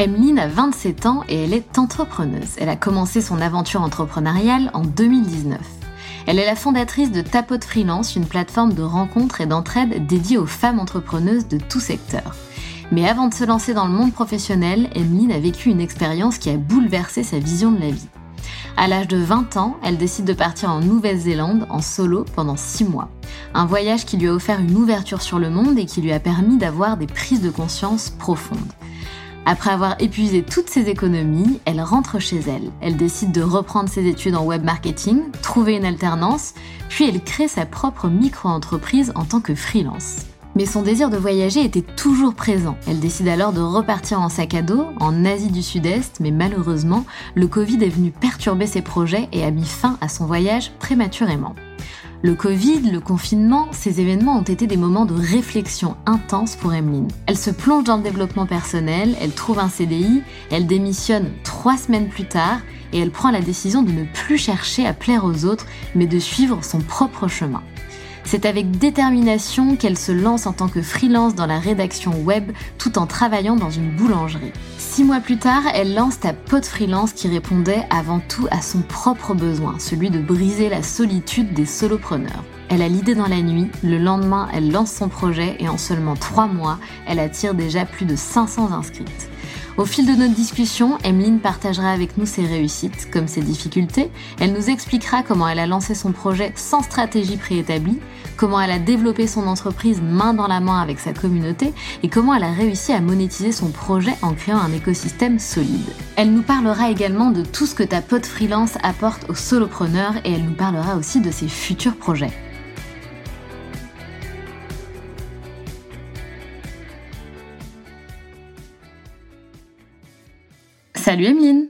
Emeline a 27 ans et elle est entrepreneuse. Elle a commencé son aventure entrepreneuriale en 2019. Elle est la fondatrice de Tapote Freelance, une plateforme de rencontres et d'entraide dédiée aux femmes entrepreneuses de tout secteur. Mais avant de se lancer dans le monde professionnel, Emeline a vécu une expérience qui a bouleversé sa vision de la vie. À l'âge de 20 ans, elle décide de partir en Nouvelle-Zélande en solo pendant 6 mois. Un voyage qui lui a offert une ouverture sur le monde et qui lui a permis d'avoir des prises de conscience profondes. Après avoir épuisé toutes ses économies, elle rentre chez elle. Elle décide de reprendre ses études en web marketing, trouver une alternance, puis elle crée sa propre micro-entreprise en tant que freelance. Mais son désir de voyager était toujours présent. Elle décide alors de repartir en sac à dos, en Asie du Sud-Est, mais malheureusement, le Covid est venu perturber ses projets et a mis fin à son voyage prématurément. Le Covid, le confinement, ces événements ont été des moments de réflexion intense pour Emeline. Elle se plonge dans le développement personnel, elle trouve un CDI, elle démissionne trois semaines plus tard et elle prend la décision de ne plus chercher à plaire aux autres, mais de suivre son propre chemin. C'est avec détermination qu'elle se lance en tant que freelance dans la rédaction web tout en travaillant dans une boulangerie. Six mois plus tard, elle lance ta pote freelance qui répondait avant tout à son propre besoin, celui de briser la solitude des solopreneurs. Elle a l'idée dans la nuit, le lendemain, elle lance son projet et en seulement trois mois, elle attire déjà plus de 500 inscrites. Au fil de notre discussion, Emeline partagera avec nous ses réussites comme ses difficultés. Elle nous expliquera comment elle a lancé son projet sans stratégie préétablie, comment elle a développé son entreprise main dans la main avec sa communauté et comment elle a réussi à monétiser son projet en créant un écosystème solide. Elle nous parlera également de tout ce que ta pote freelance apporte aux solopreneurs et elle nous parlera aussi de ses futurs projets. Salut Emeline.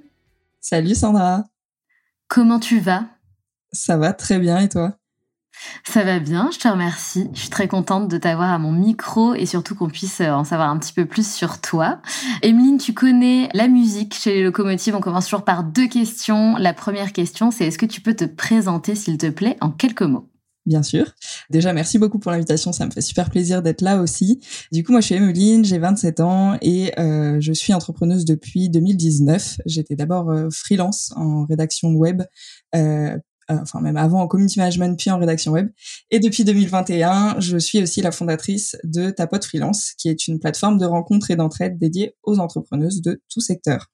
Salut Sandra. Comment tu vas? Ça va très bien et toi? Ça va bien, je te remercie. Je suis très contente de t'avoir à mon micro et surtout qu'on puisse euh, en savoir un petit peu plus sur toi. Emeline, tu connais la musique chez les locomotives. On commence toujours par deux questions. La première question, c'est est-ce que tu peux te présenter, s'il te plaît, en quelques mots? Bien sûr. Déjà, merci beaucoup pour l'invitation. Ça me fait super plaisir d'être là aussi. Du coup, moi, je suis Emeline, j'ai 27 ans et euh, je suis entrepreneuse depuis 2019. J'étais d'abord euh, freelance en rédaction web, euh, enfin même avant en community management puis en rédaction web. Et depuis 2021, je suis aussi la fondatrice de Tapote Freelance, qui est une plateforme de rencontres et d'entraide dédiée aux entrepreneuses de tout secteur.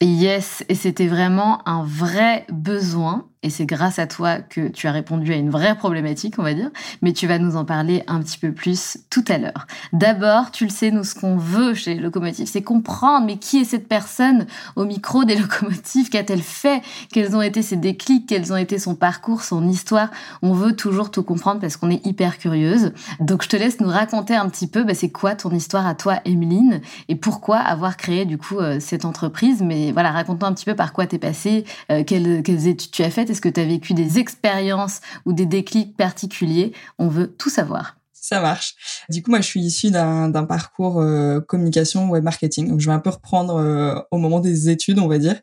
Yes, et c'était vraiment un vrai besoin et c'est grâce à toi que tu as répondu à une vraie problématique, on va dire, mais tu vas nous en parler un petit peu plus tout à l'heure. D'abord, tu le sais, nous, ce qu'on veut chez les locomotives, c'est comprendre, mais qui est cette personne au micro des locomotives? Qu'a-t-elle fait? Quels ont été ses déclics? Quels ont été son parcours, son histoire? On veut toujours tout comprendre parce qu'on est hyper curieuse. Donc, je te laisse nous raconter un petit peu, bah, c'est quoi ton histoire à toi, Emeline, et pourquoi avoir créé, du coup, euh, cette entreprise? Mais voilà, raconte-nous un petit peu par quoi t'es passée, euh, quelles, quelles études tu as faites Est-ce que tu as vécu des expériences ou des déclics particuliers? On veut tout savoir. Ça marche. Du coup, moi, je suis issue d'un parcours euh, communication web marketing. Donc, je vais un peu reprendre euh, au moment des études, on va dire.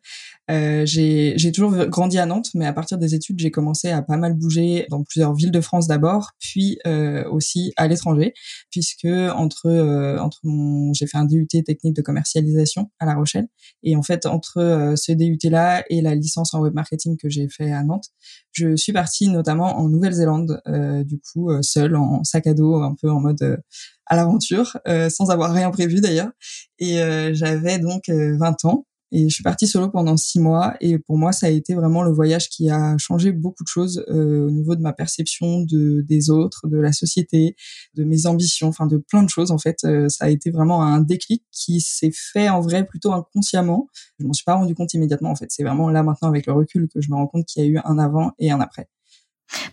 Euh, j'ai toujours grandi à Nantes, mais à partir des études, j'ai commencé à pas mal bouger dans plusieurs villes de France d'abord, puis euh, aussi à l'étranger, puisque entre euh, entre mon, j'ai fait un DUT technique de commercialisation à La Rochelle, et en fait entre euh, ce DUT là et la licence en web marketing que j'ai fait à Nantes, je suis partie notamment en Nouvelle-Zélande, euh, du coup seule en sac à dos, un peu en mode à l'aventure, sans avoir rien prévu d'ailleurs, et j'avais donc 20 ans. Et je suis partie solo pendant six mois. Et pour moi, ça a été vraiment le voyage qui a changé beaucoup de choses euh, au niveau de ma perception de des autres, de la société, de mes ambitions, enfin de plein de choses. En fait, euh, ça a été vraiment un déclic qui s'est fait en vrai plutôt inconsciemment. Je m'en suis pas rendu compte immédiatement. En fait, c'est vraiment là maintenant avec le recul que je me rends compte qu'il y a eu un avant et un après.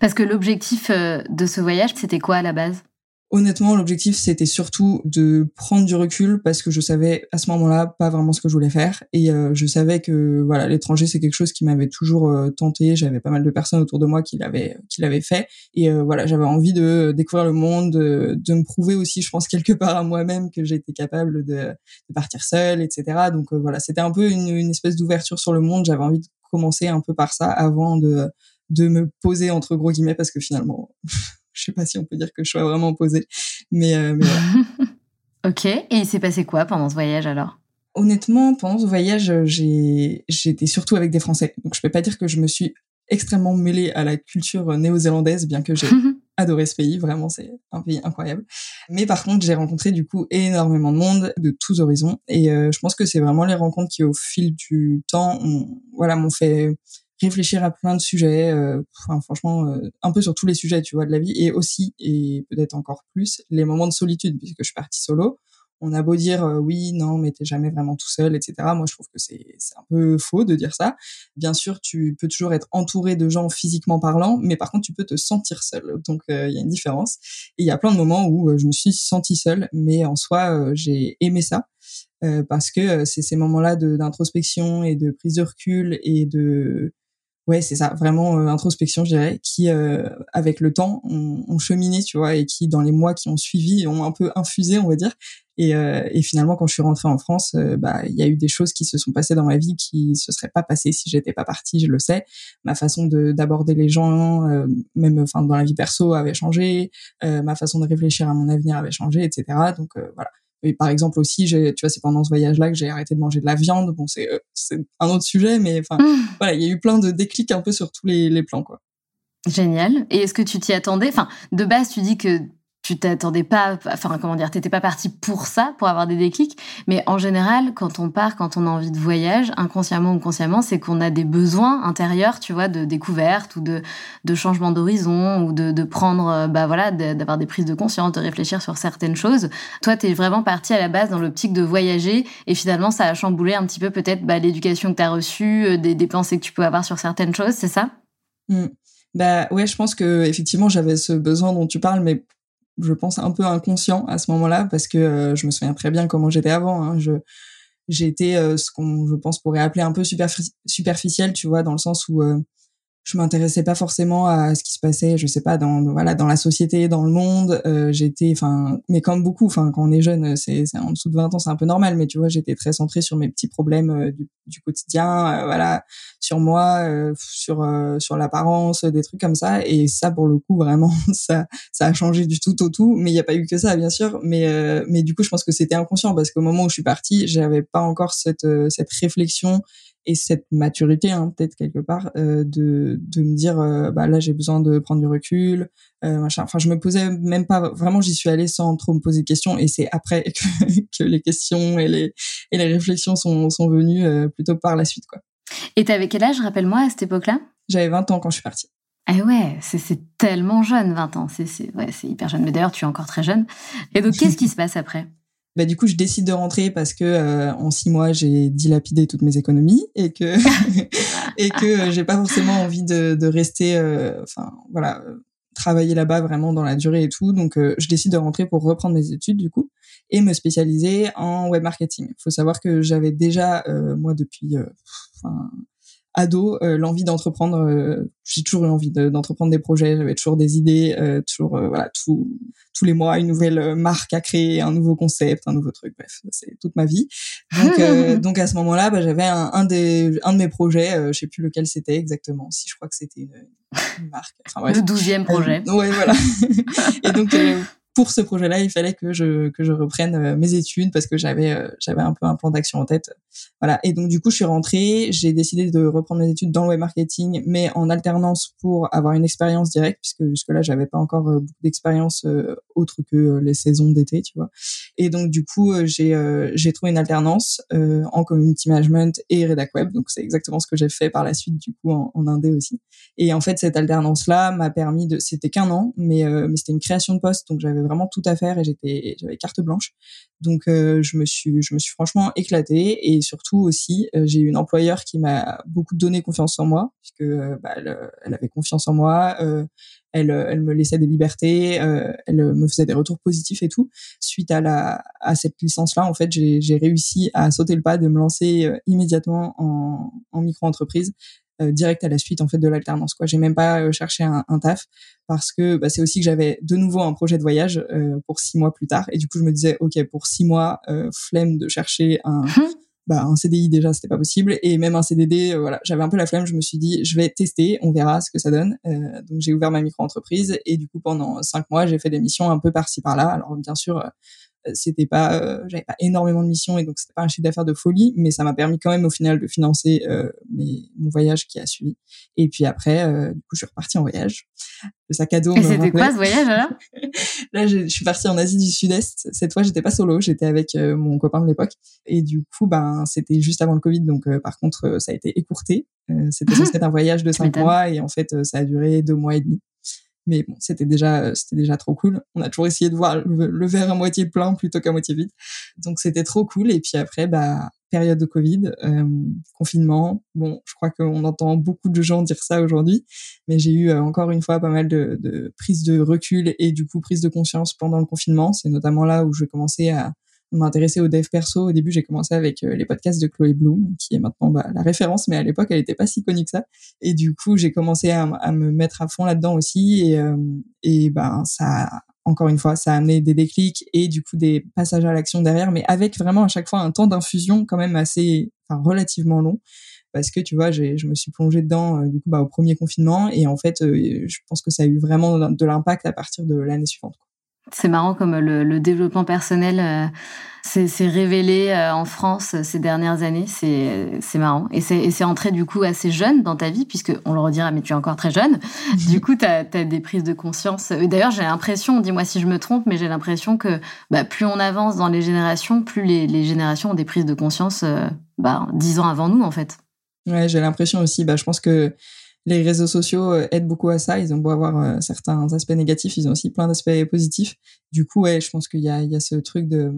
Parce que l'objectif euh, de ce voyage, c'était quoi à la base? Honnêtement, l'objectif c'était surtout de prendre du recul parce que je savais à ce moment-là pas vraiment ce que je voulais faire et euh, je savais que voilà l'étranger c'est quelque chose qui m'avait toujours euh, tenté. J'avais pas mal de personnes autour de moi qui l'avaient qui l'avaient fait et euh, voilà j'avais envie de découvrir le monde, de, de, me prouver aussi, je pense quelque part à moi-même que j'étais capable de, de, partir seule, etc. Donc voilà c'était un peu une, une espèce d'ouverture sur le monde. J'avais envie de commencer un peu par ça avant de de me poser entre gros guillemets parce que finalement je sais pas si on peut dire que je sois vraiment posée, mais, euh, mais ok. Et il s'est passé quoi pendant ce voyage alors? Honnêtement, pendant ce voyage, j'ai j'étais surtout avec des Français, donc je peux pas dire que je me suis extrêmement mêlée à la culture néo-zélandaise, bien que j'ai adoré ce pays, vraiment c'est un pays incroyable. Mais par contre, j'ai rencontré du coup énormément de monde de tous horizons, et euh, je pense que c'est vraiment les rencontres qui, au fil du temps, ont, voilà, m'ont fait réfléchir à plein de sujets, euh, enfin, franchement, euh, un peu sur tous les sujets, tu vois, de la vie, et aussi, et peut-être encore plus, les moments de solitude, puisque je suis partie solo. On a beau dire euh, oui, non, mais t'es jamais vraiment tout seul, etc. Moi, je trouve que c'est un peu faux de dire ça. Bien sûr, tu peux toujours être entouré de gens physiquement parlant, mais par contre, tu peux te sentir seul. Donc, il y a une différence. Et il y a plein de moments où je me suis sentie seule, mais en soi, j'ai aimé ça. parce que c'est ces moments-là d'introspection et de prise de recul et de ouais, c'est ça, vraiment euh, introspection, je dirais, qui euh, avec le temps ont, ont, cheminé, tu vois, et qui dans les mois qui ont suivi ont un peu infusé, on va dire. Et, euh, et finalement, quand je suis rentrée en France, bah il y a eu des choses qui se sont passées dans ma vie qui se seraient pas passées si j'étais pas partie, je le sais. Ma façon de d'aborder les gens, même enfin dans la vie perso, avait changé. ma façon de réfléchir à mon avenir avait changé, etc. Donc voilà et par exemple aussi, tu vois, c'est pendant ce voyage-là que j'ai arrêté de manger de la viande. Bon, c'est euh, c'est un autre sujet, mais enfin, mmh. voilà, il y a eu plein de déclics un peu sur tous les, les plans, quoi. Génial. Et est-ce que tu t'y attendais? Enfin, de base, tu dis que tu t'attendais pas, enfin comment dire, t'étais pas parti pour ça, pour avoir des déclics. Mais en général, quand on part, quand on a envie de voyage, inconsciemment ou consciemment, c'est qu'on a des besoins intérieurs, tu vois, de découverte ou de, de changement d'horizon ou de, de prendre, euh, bah voilà, d'avoir des prises de conscience, de réfléchir sur certaines choses. Toi, t'es vraiment parti à la base dans l'optique de voyager et finalement, ça a chamboulé un petit peu peut-être bah, l'éducation que t'as reçue, euh, des, des pensées que tu peux avoir sur certaines choses, c'est ça? Mmh. Bah ouais, je pense que effectivement j'avais ce besoin dont tu parles, mais je pense, un peu inconscient à ce moment-là parce que euh, je me souviens très bien comment j'étais avant. Hein. Je été euh, ce qu'on je pense pourrait appeler un peu superficiel, tu vois, dans le sens où euh, je m'intéressais pas forcément à ce qui se passait je sais pas dans voilà dans la société dans le monde euh, j'étais enfin mais comme beaucoup enfin quand on est jeune c'est en dessous de 20 ans c'est un peu normal mais tu vois j'étais très centrée sur mes petits problèmes euh, du, quotidien euh, voilà sur moi euh, sur sur l'apparence des trucs comme ça et ça pour le coup vraiment ça ça a changé du tout au tout mais il y a pas eu que ça bien sûr mais mais du coup je pense que c'était inconscient parce qu'au moment où je suis partie j'avais pas encore cette cette réflexion et cette maturité hein, peut-être quelque part euh, de de me dire euh, bah là j'ai besoin de prendre du recul euh, machin enfin je me posais même pas vraiment j'y suis allée sans trop me poser de questions et c'est après que, que les questions et les et les réflexions sont sont venues plutôt par la suite quoi et t'avais quel âge rappelle-moi à cette époque-là? J'avais 20 ans quand je suis partie ah ouais, c'est tellement jeune, 20 ans. C'est ouais, hyper jeune. Mais d'ailleurs, tu es encore très jeune. Et donc, qu'est-ce qui se passe après? Bah du coup je décide de rentrer parce que euh, en six mois j'ai dilapidé toutes mes économies et que et que euh, j'ai pas forcément envie de, de rester euh, enfin voilà travailler là-bas vraiment dans la durée et tout donc je décide de rentrer pour reprendre mes études du coup et me spécialiser en web marketing. Il faut savoir que j'avais déjà moi depuis enfin ado l'envie d'entreprendre. j'ai toujours eu envie d'entreprendre des projets. J'avais toujours des idées, toujours voilà tout, tous les mois une nouvelle marque à créer, un nouveau concept, un nouveau truc. Bref, c'est toute ma vie. Donc donc à ce moment-là, bah, j'avais un, un, des un de mes projets, je sais plus lequel c'était exactement. Si je crois que c'était une, une, marque. Enfin, bref. Le douzième projet. ouais voilà. et donc pour ce projet-là, il fallait que je que je reprenne euh, mes études parce que j'avais euh, j'avais un peu un plan d'action en tête. Voilà. Et donc du coup, je suis rentrée, j'ai décidé de reprendre mes études dans le web marketing, mais en alternance pour avoir une expérience directe puisque jusque là, j'avais pas encore euh, beaucoup d'expérience autre que les saisons d'été, tu vois. Et donc du coup, j'ai j'ai trouvé une alternance en community management et rédac web. Donc c'est exactement ce que j'ai fait par la suite du coup en, en Indé aussi. Et en fait, cette alternance là m'a permis de c'était qu'un an, mais mais c'était une création de poste, donc j'avais vraiment tout à faire et j'étais j'avais carte blanche. Donc euh, je me suis je me suis franchement éclatée et surtout aussi euh, j'ai eu une employeur qui m'a beaucoup donné confiance en moi puisque euh, bah, elle, avait confiance en moi. elle, elle me laissait des libertés, elle me faisait des retours positifs et tout. Suite à la à cette licence là, en fait, j'ai réussi à sauter le pas de me lancer immédiatement en, micro entreprise direct à la suite en fait de l'alternance quoi. J'ai même pas euh, cherché un, un, taf parce que bah, c'est aussi que j'avais de nouveau un projet de voyage euh, pour six mois plus tard. Et du coup je me disais ok pour six mois flemme de chercher un hum. bah, un CDI déjà c'était pas possible. Et même un CDD voilà j'avais un peu la flemme. Je me suis dit je vais tester on verra ce que ça donne. Donc j'ai ouvert ma micro entreprise et du coup pendant cinq mois j'ai fait des missions un peu par-ci par-là. Alors bien sûr c'était pas euh, j'avais pas énormément de missions et donc c'était pas un chiffre d'affaires de folie mais ça m'a permis quand même au final de financer euh, mes, mon voyage qui a suivi. Et puis après euh, du coup je suis repartie en voyage. Le sac à dos et c'était quoi ce voyage alors? Là je, je, suis partie en Asie du Sud-Est. Cette fois j'étais pas solo j'étais avec euh, mon copain de l'époque. Et du coup ben c'était juste avant le Covid donc euh, par contre ça a été écourté. C'était censé être un voyage de cinq mois et en fait ça a duré deux mois et demi mais bon, c'était déjà, euh, c'était déjà trop cool. On a toujours essayé de voir le, verre à moitié plein plutôt qu'à moitié vide. Donc c'était trop cool. Et puis après, bah, période de Covid, euh, confinement. Bon, je crois qu'on entend beaucoup de gens dire ça aujourd'hui, mais j'ai eu euh, encore une fois pas mal de, de prise de recul et du coup prise de conscience pendant le confinement. C'est notamment là où je commençais à m'intéresser au dev perso. Au début, j'ai commencé avec euh, les podcasts de Chloé Bloom, qui est maintenant bah, la référence, mais à l'époque, elle n'était pas si connue que ça. Et du coup, j'ai commencé à, me mettre à fond là-dedans aussi. Et, euh, ben, ça, encore une fois, ça a amené des déclics et du coup des passages à l'action derrière, mais avec vraiment à chaque fois un temps d'infusion quand même assez, enfin, relativement long parce que tu vois, je me suis plongée dedans euh, du coup bah, au premier confinement et en fait, je pense que ça a eu vraiment de l'impact à partir de l'année suivante. C'est marrant comme le, le développement personnel euh, s'est révélé euh, en France ces dernières années. C'est marrant. Et c'est entré du coup assez jeune dans ta vie, puisque on le redira, mais tu es encore très jeune. du coup, tu as, as, des prises de conscience. D'ailleurs, j'ai l'impression, dis-moi si je me trompe, mais j'ai l'impression que bah, plus on avance dans les générations, plus les, les générations ont des prises de conscience euh, bah, dix ans avant nous, en fait. Ouais, j'ai l'impression aussi. Bah, je pense que les réseaux sociaux euh, aident beaucoup à ça. Ils ont beau avoir euh, certains aspects négatifs, ils ont aussi plein d'aspects positifs. Du coup, ouais, je pense qu'il y a, il y a ce truc de,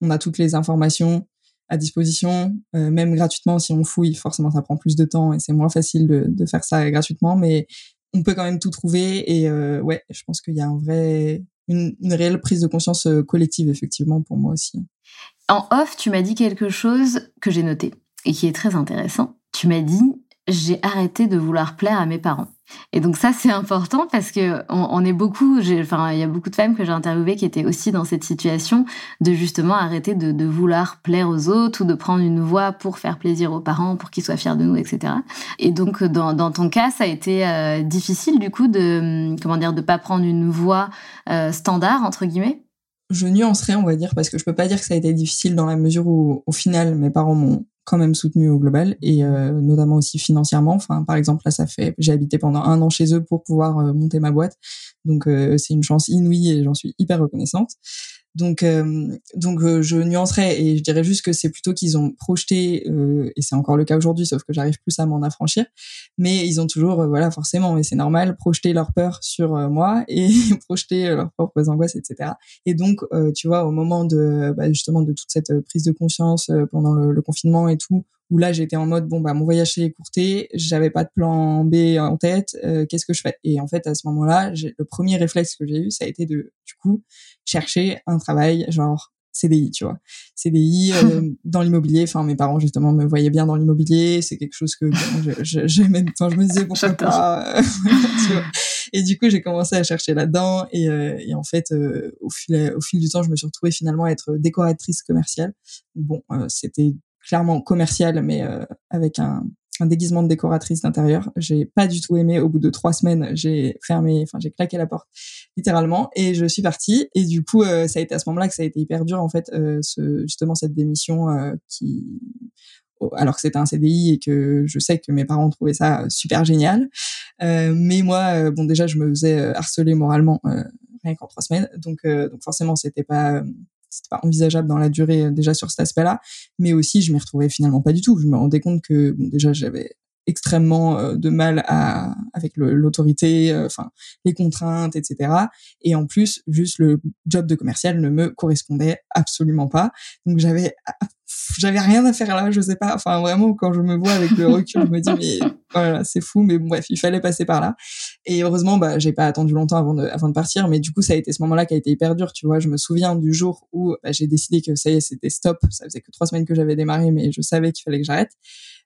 on a toutes les informations à disposition, euh, même gratuitement si on fouille. Forcément, ça prend plus de temps et c'est moins facile de, de, faire ça gratuitement, mais on peut quand même tout trouver. Et ouais, je pense qu'il y a un vrai, une, une, réelle prise de conscience collective effectivement pour moi aussi. En off, tu m'as dit quelque chose que j'ai noté et qui est très intéressant. Tu m'as dit j'ai arrêté de vouloir plaire à mes parents. Et donc ça c'est important parce que on, est beaucoup, enfin il y a beaucoup de femmes que j'ai interviewées qui étaient aussi dans cette situation de justement arrêter de, vouloir plaire aux autres ou de prendre une voix pour faire plaisir aux parents, pour qu'ils soient fiers de nous, etc. Et donc dans, ton cas ça a été euh, difficile du coup de comment dire de pas prendre une voix euh, standard entre guillemets? Je nuancerais on va dire parce que je peux pas dire que ça a été difficile dans la mesure où au final mes parents m'ont quand même soutenu au global et euh, notamment aussi financièrement. Enfin, par exemple, là, ça fait, j'ai habité pendant un an chez eux pour pouvoir euh, monter ma boîte, donc euh, c'est une chance inouïe et j'en suis hyper reconnaissante. Donc, euh, donc euh, je nuancerais et je dirais juste que c'est plutôt qu'ils ont projeté, euh, et c'est encore le cas aujourd'hui, sauf que j'arrive plus à m'en affranchir, mais ils ont toujours, voilà, forcément, et c'est normal, projeté leur peur sur moi et projeté leurs propres angoisses, etc. Et donc, tu vois, au moment de bah, justement de toute cette prise de conscience pendant le, le confinement et tout, où là j'étais en mode bon bah mon voyage s'est écourté, j'avais pas de plan B en tête, euh, qu'est-ce que je fais? Et en fait à ce moment-là, le premier réflexe que j'ai eu, ça a été de du coup chercher un travail genre CDI, tu vois. CDI euh, dans l'immobilier. Enfin, mes parents justement me voyaient bien dans l'immobilier. C'est quelque chose que bon, j'aimais. Enfin, je me disais pourquoi pas. tu vois. Et du coup, j'ai commencé à chercher là-dedans. Et, euh, et en fait, euh, au fil au fil du temps, je me suis retrouvée finalement à être décoratrice commerciale. Bon, c'était clairement commercial, mais avec un un déguisement de décoratrice d'intérieur. J'ai pas du tout aimé. Au bout de trois semaines, j'ai fermé, enfin j'ai claqué la porte littéralement et je suis partie. Et du coup, euh, ça a été à ce moment-là que ça a été hyper dur en fait, euh, ce, justement cette démission euh, qui alors que c'était un CDI et que je sais que mes parents trouvaient ça super génial. mais moi, bon déjà, je me faisais harceler moralement rien qu'en trois semaines, donc donc forcément, c'était pas c'était pas envisageable dans la durée euh, déjà sur cet aspect-là, mais aussi je m'y retrouvais finalement pas du tout. Je me rendais compte que bon, déjà j'avais extrêmement euh, de mal à avec l'autorité, euh, enfin les contraintes, etc. Et en plus, juste le job de commercial ne me correspondait absolument pas. Donc j'avais j'avais rien à faire là, je sais pas. Enfin vraiment, quand je me vois avec le recul, je me dis mais voilà, c'est fou. Mais bref, il fallait passer par là. Et heureusement, bah j'ai pas attendu longtemps avant de avant de partir. Mais du coup, ça a été ce moment-là qui a été hyper dur. Tu vois, je me souviens du jour où bah, j'ai décidé que ça y est, c'était stop. Ça faisait que trois semaines que j'avais démarré, mais je savais qu'il fallait que j'arrête.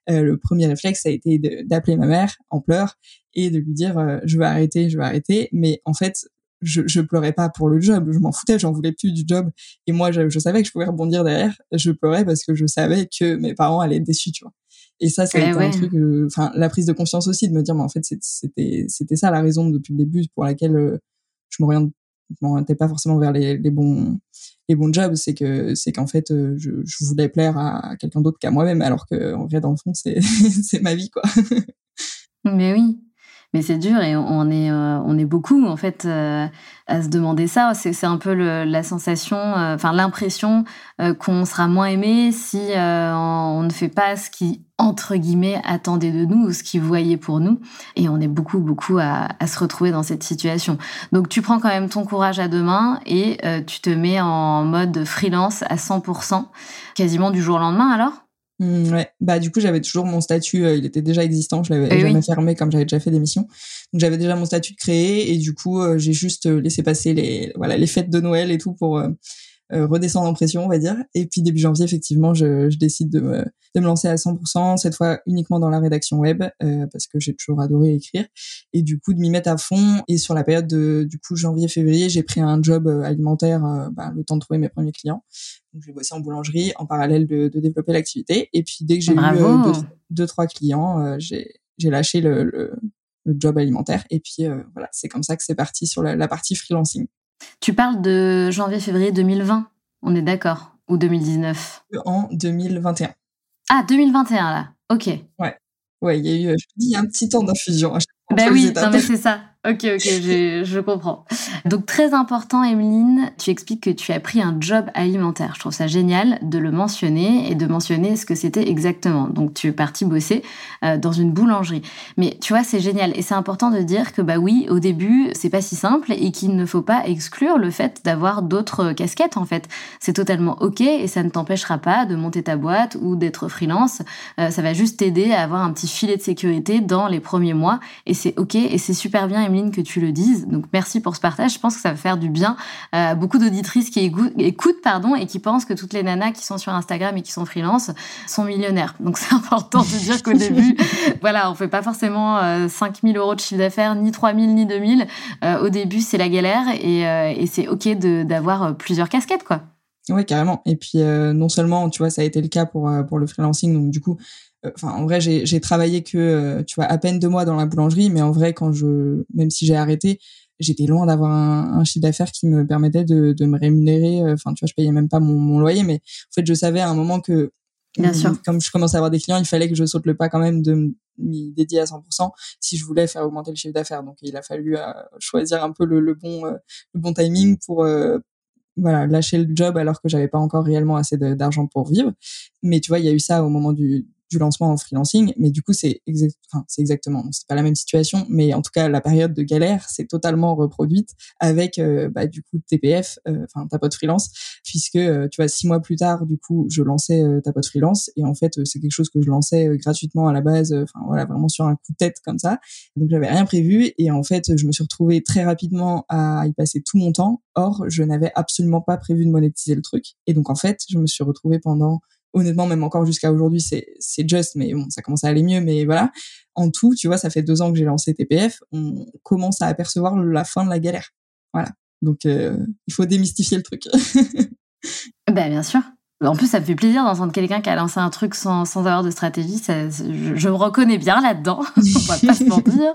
Euh, le premier réflexe, ça a été d'appeler ma mère en pleurs et de lui dire euh, je vais arrêter, je vais arrêter. Mais en fait, je, je pleurais pas pour le job, je m'en foutais, j'en voulais plus du job. Et moi, je, je, savais que je pouvais rebondir derrière. Je pleurais parce que je savais que mes parents allaient être déçus, tu vois. Et ça, c'est un truc, euh, enfin, la prise de conscience aussi, de me dire, mais en fait, c'était, c'était ça la raison depuis le début pour laquelle je m'orientais pas forcément vers les, bons, les bons jobs, c'est que c'est qu'en fait euh, je, je, voulais plaire à quelqu'un d'autre qu'à moi-même, alors que en vrai dans le fond c'est c'est ma vie quoi. Mais oui, c'est dur et on est euh, on est beaucoup en fait euh, à se demander ça. C'est un peu la sensation, enfin l'impression qu'on sera moins aimé si on ne fait pas ce qui entre guillemets attendait de nous ou ce qu'ils voyaient pour nous. Et on est beaucoup beaucoup à, se retrouver dans cette situation. Donc tu prends quand même ton courage à deux mains et euh, tu te mets en mode freelance à 100% quasiment du jour au lendemain alors? Mmh, ouais. Bah du coup j'avais toujours mon statut euh, il était déjà existant je l'avais eh jamais fermé comme j'avais déjà fait des missions. Donc j'avais déjà mon statut de créé et du coup euh, j'ai juste laissé passer les voilà les fêtes de Noël et tout pour euh, redescendre en pression, on va dire. Et puis début janvier, effectivement, je, je décide de me, de me lancer à 100%, cette fois uniquement dans la rédaction web, euh, parce que j'ai toujours adoré écrire. Et du coup, de m'y mettre à fond. Et sur la période de, du coup, janvier-février, j'ai pris un job euh, alimentaire, bah, le temps de trouver mes premiers clients. Donc, j'ai bossé en boulangerie en parallèle de, de développer l'activité. Et puis, dès que j'ai eu deux, trois clients, j'ai, j'ai lâché le, le, le, job alimentaire. Et puis, voilà, c'est comme ça que c'est parti sur la, la partie freelancing. Tu parles de janvier-février 2020, on est d'accord Ou 2019 En 2021. Ah, 2021 là, ok. Ouais, ouais, il y a eu, je dis, un petit temps d'infusion. Ben oui, non mais c'est ça. Ok, ok, je comprends. Donc très important, Emeline, tu expliques que tu as pris un job alimentaire. Je trouve ça génial de le mentionner et de mentionner ce que c'était exactement. Donc tu es parti bosser euh, dans une boulangerie. Mais tu vois, c'est génial et c'est important de dire que bah oui, au début, c'est pas si simple et qu'il ne faut pas exclure le fait d'avoir d'autres casquettes en fait. C'est totalement ok et ça ne t'empêchera pas de monter ta boîte ou d'être freelance. Euh, ça va juste t'aider à avoir un petit filet de sécurité dans les premiers mois et c'est ok et c'est super bien, Emeline que tu le dises. Donc merci pour ce partage. Je pense que ça va faire du bien à beaucoup d'auditrices qui écoutent pardon, et qui pensent que toutes les nanas qui sont sur Instagram et qui sont freelance sont millionnaires. Donc c'est important de dire qu'au début, voilà, on fait pas forcément 5000 euh, euros de chiffre d'affaires, ni 3000, ni 2000. Euh, au début, c'est la galère et, euh, et c'est OK d'avoir plusieurs casquettes, quoi. Oui, carrément. Et puis, non seulement, tu vois, ça a été le cas pour, pour le freelancing. Donc, du coup, euh, enfin en vrai j'ai travaillé que euh, tu vois à peine deux mois dans la boulangerie mais en vrai quand je même si j'ai arrêté j'étais loin d'avoir un, un, chiffre d'affaires qui me permettait de, de me rémunérer euh, enfin tu vois je payais même pas mon, mon, loyer mais en fait je savais à un moment que Bien sûr. comme je commençais à avoir des clients il fallait que je saute le pas quand même de m'y dédier à 100% si je voulais faire augmenter le chiffre d'affaires donc il a fallu choisir un peu le, le bon le bon timing pour voilà lâcher le job alors que j'avais pas encore réellement assez d'argent pour vivre mais tu vois il y a eu ça au moment du du lancement en freelancing, mais du coup c'est enfin, exactement, c'est pas la même situation, mais en tout cas la période de galère c'est totalement reproduite avec euh, bah, du coup TPF, euh, enfin ta pote freelance, puisque tu vois six mois plus tard du coup je lançais ta pote freelance et en fait c'est quelque chose que je lançais gratuitement à la base, enfin voilà vraiment sur un coup de tête comme ça, donc j'avais rien prévu et en fait je me suis retrouvée très rapidement à y passer tout mon temps. Or je n'avais absolument pas prévu de monétiser le truc et donc en fait je me suis retrouvée pendant honnêtement, même encore jusqu'à aujourd'hui, c'est, c'est just, mais bon, ça commence à aller mieux, mais voilà. En tout, tu vois, ça fait deux ans que j'ai lancé TPF, on commence à apercevoir la fin de la galère. Voilà. Donc, euh, il faut démystifier le truc. ben, bien sûr. En plus, ça me fait plaisir d'entendre quelqu'un qui a lancé un truc sans, sans avoir de stratégie. Ça, je, me reconnais bien là-dedans. on va pas se mentir.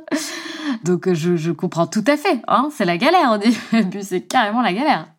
Donc, je, je comprends tout à fait. Hein c'est la galère au début. C'est carrément la galère.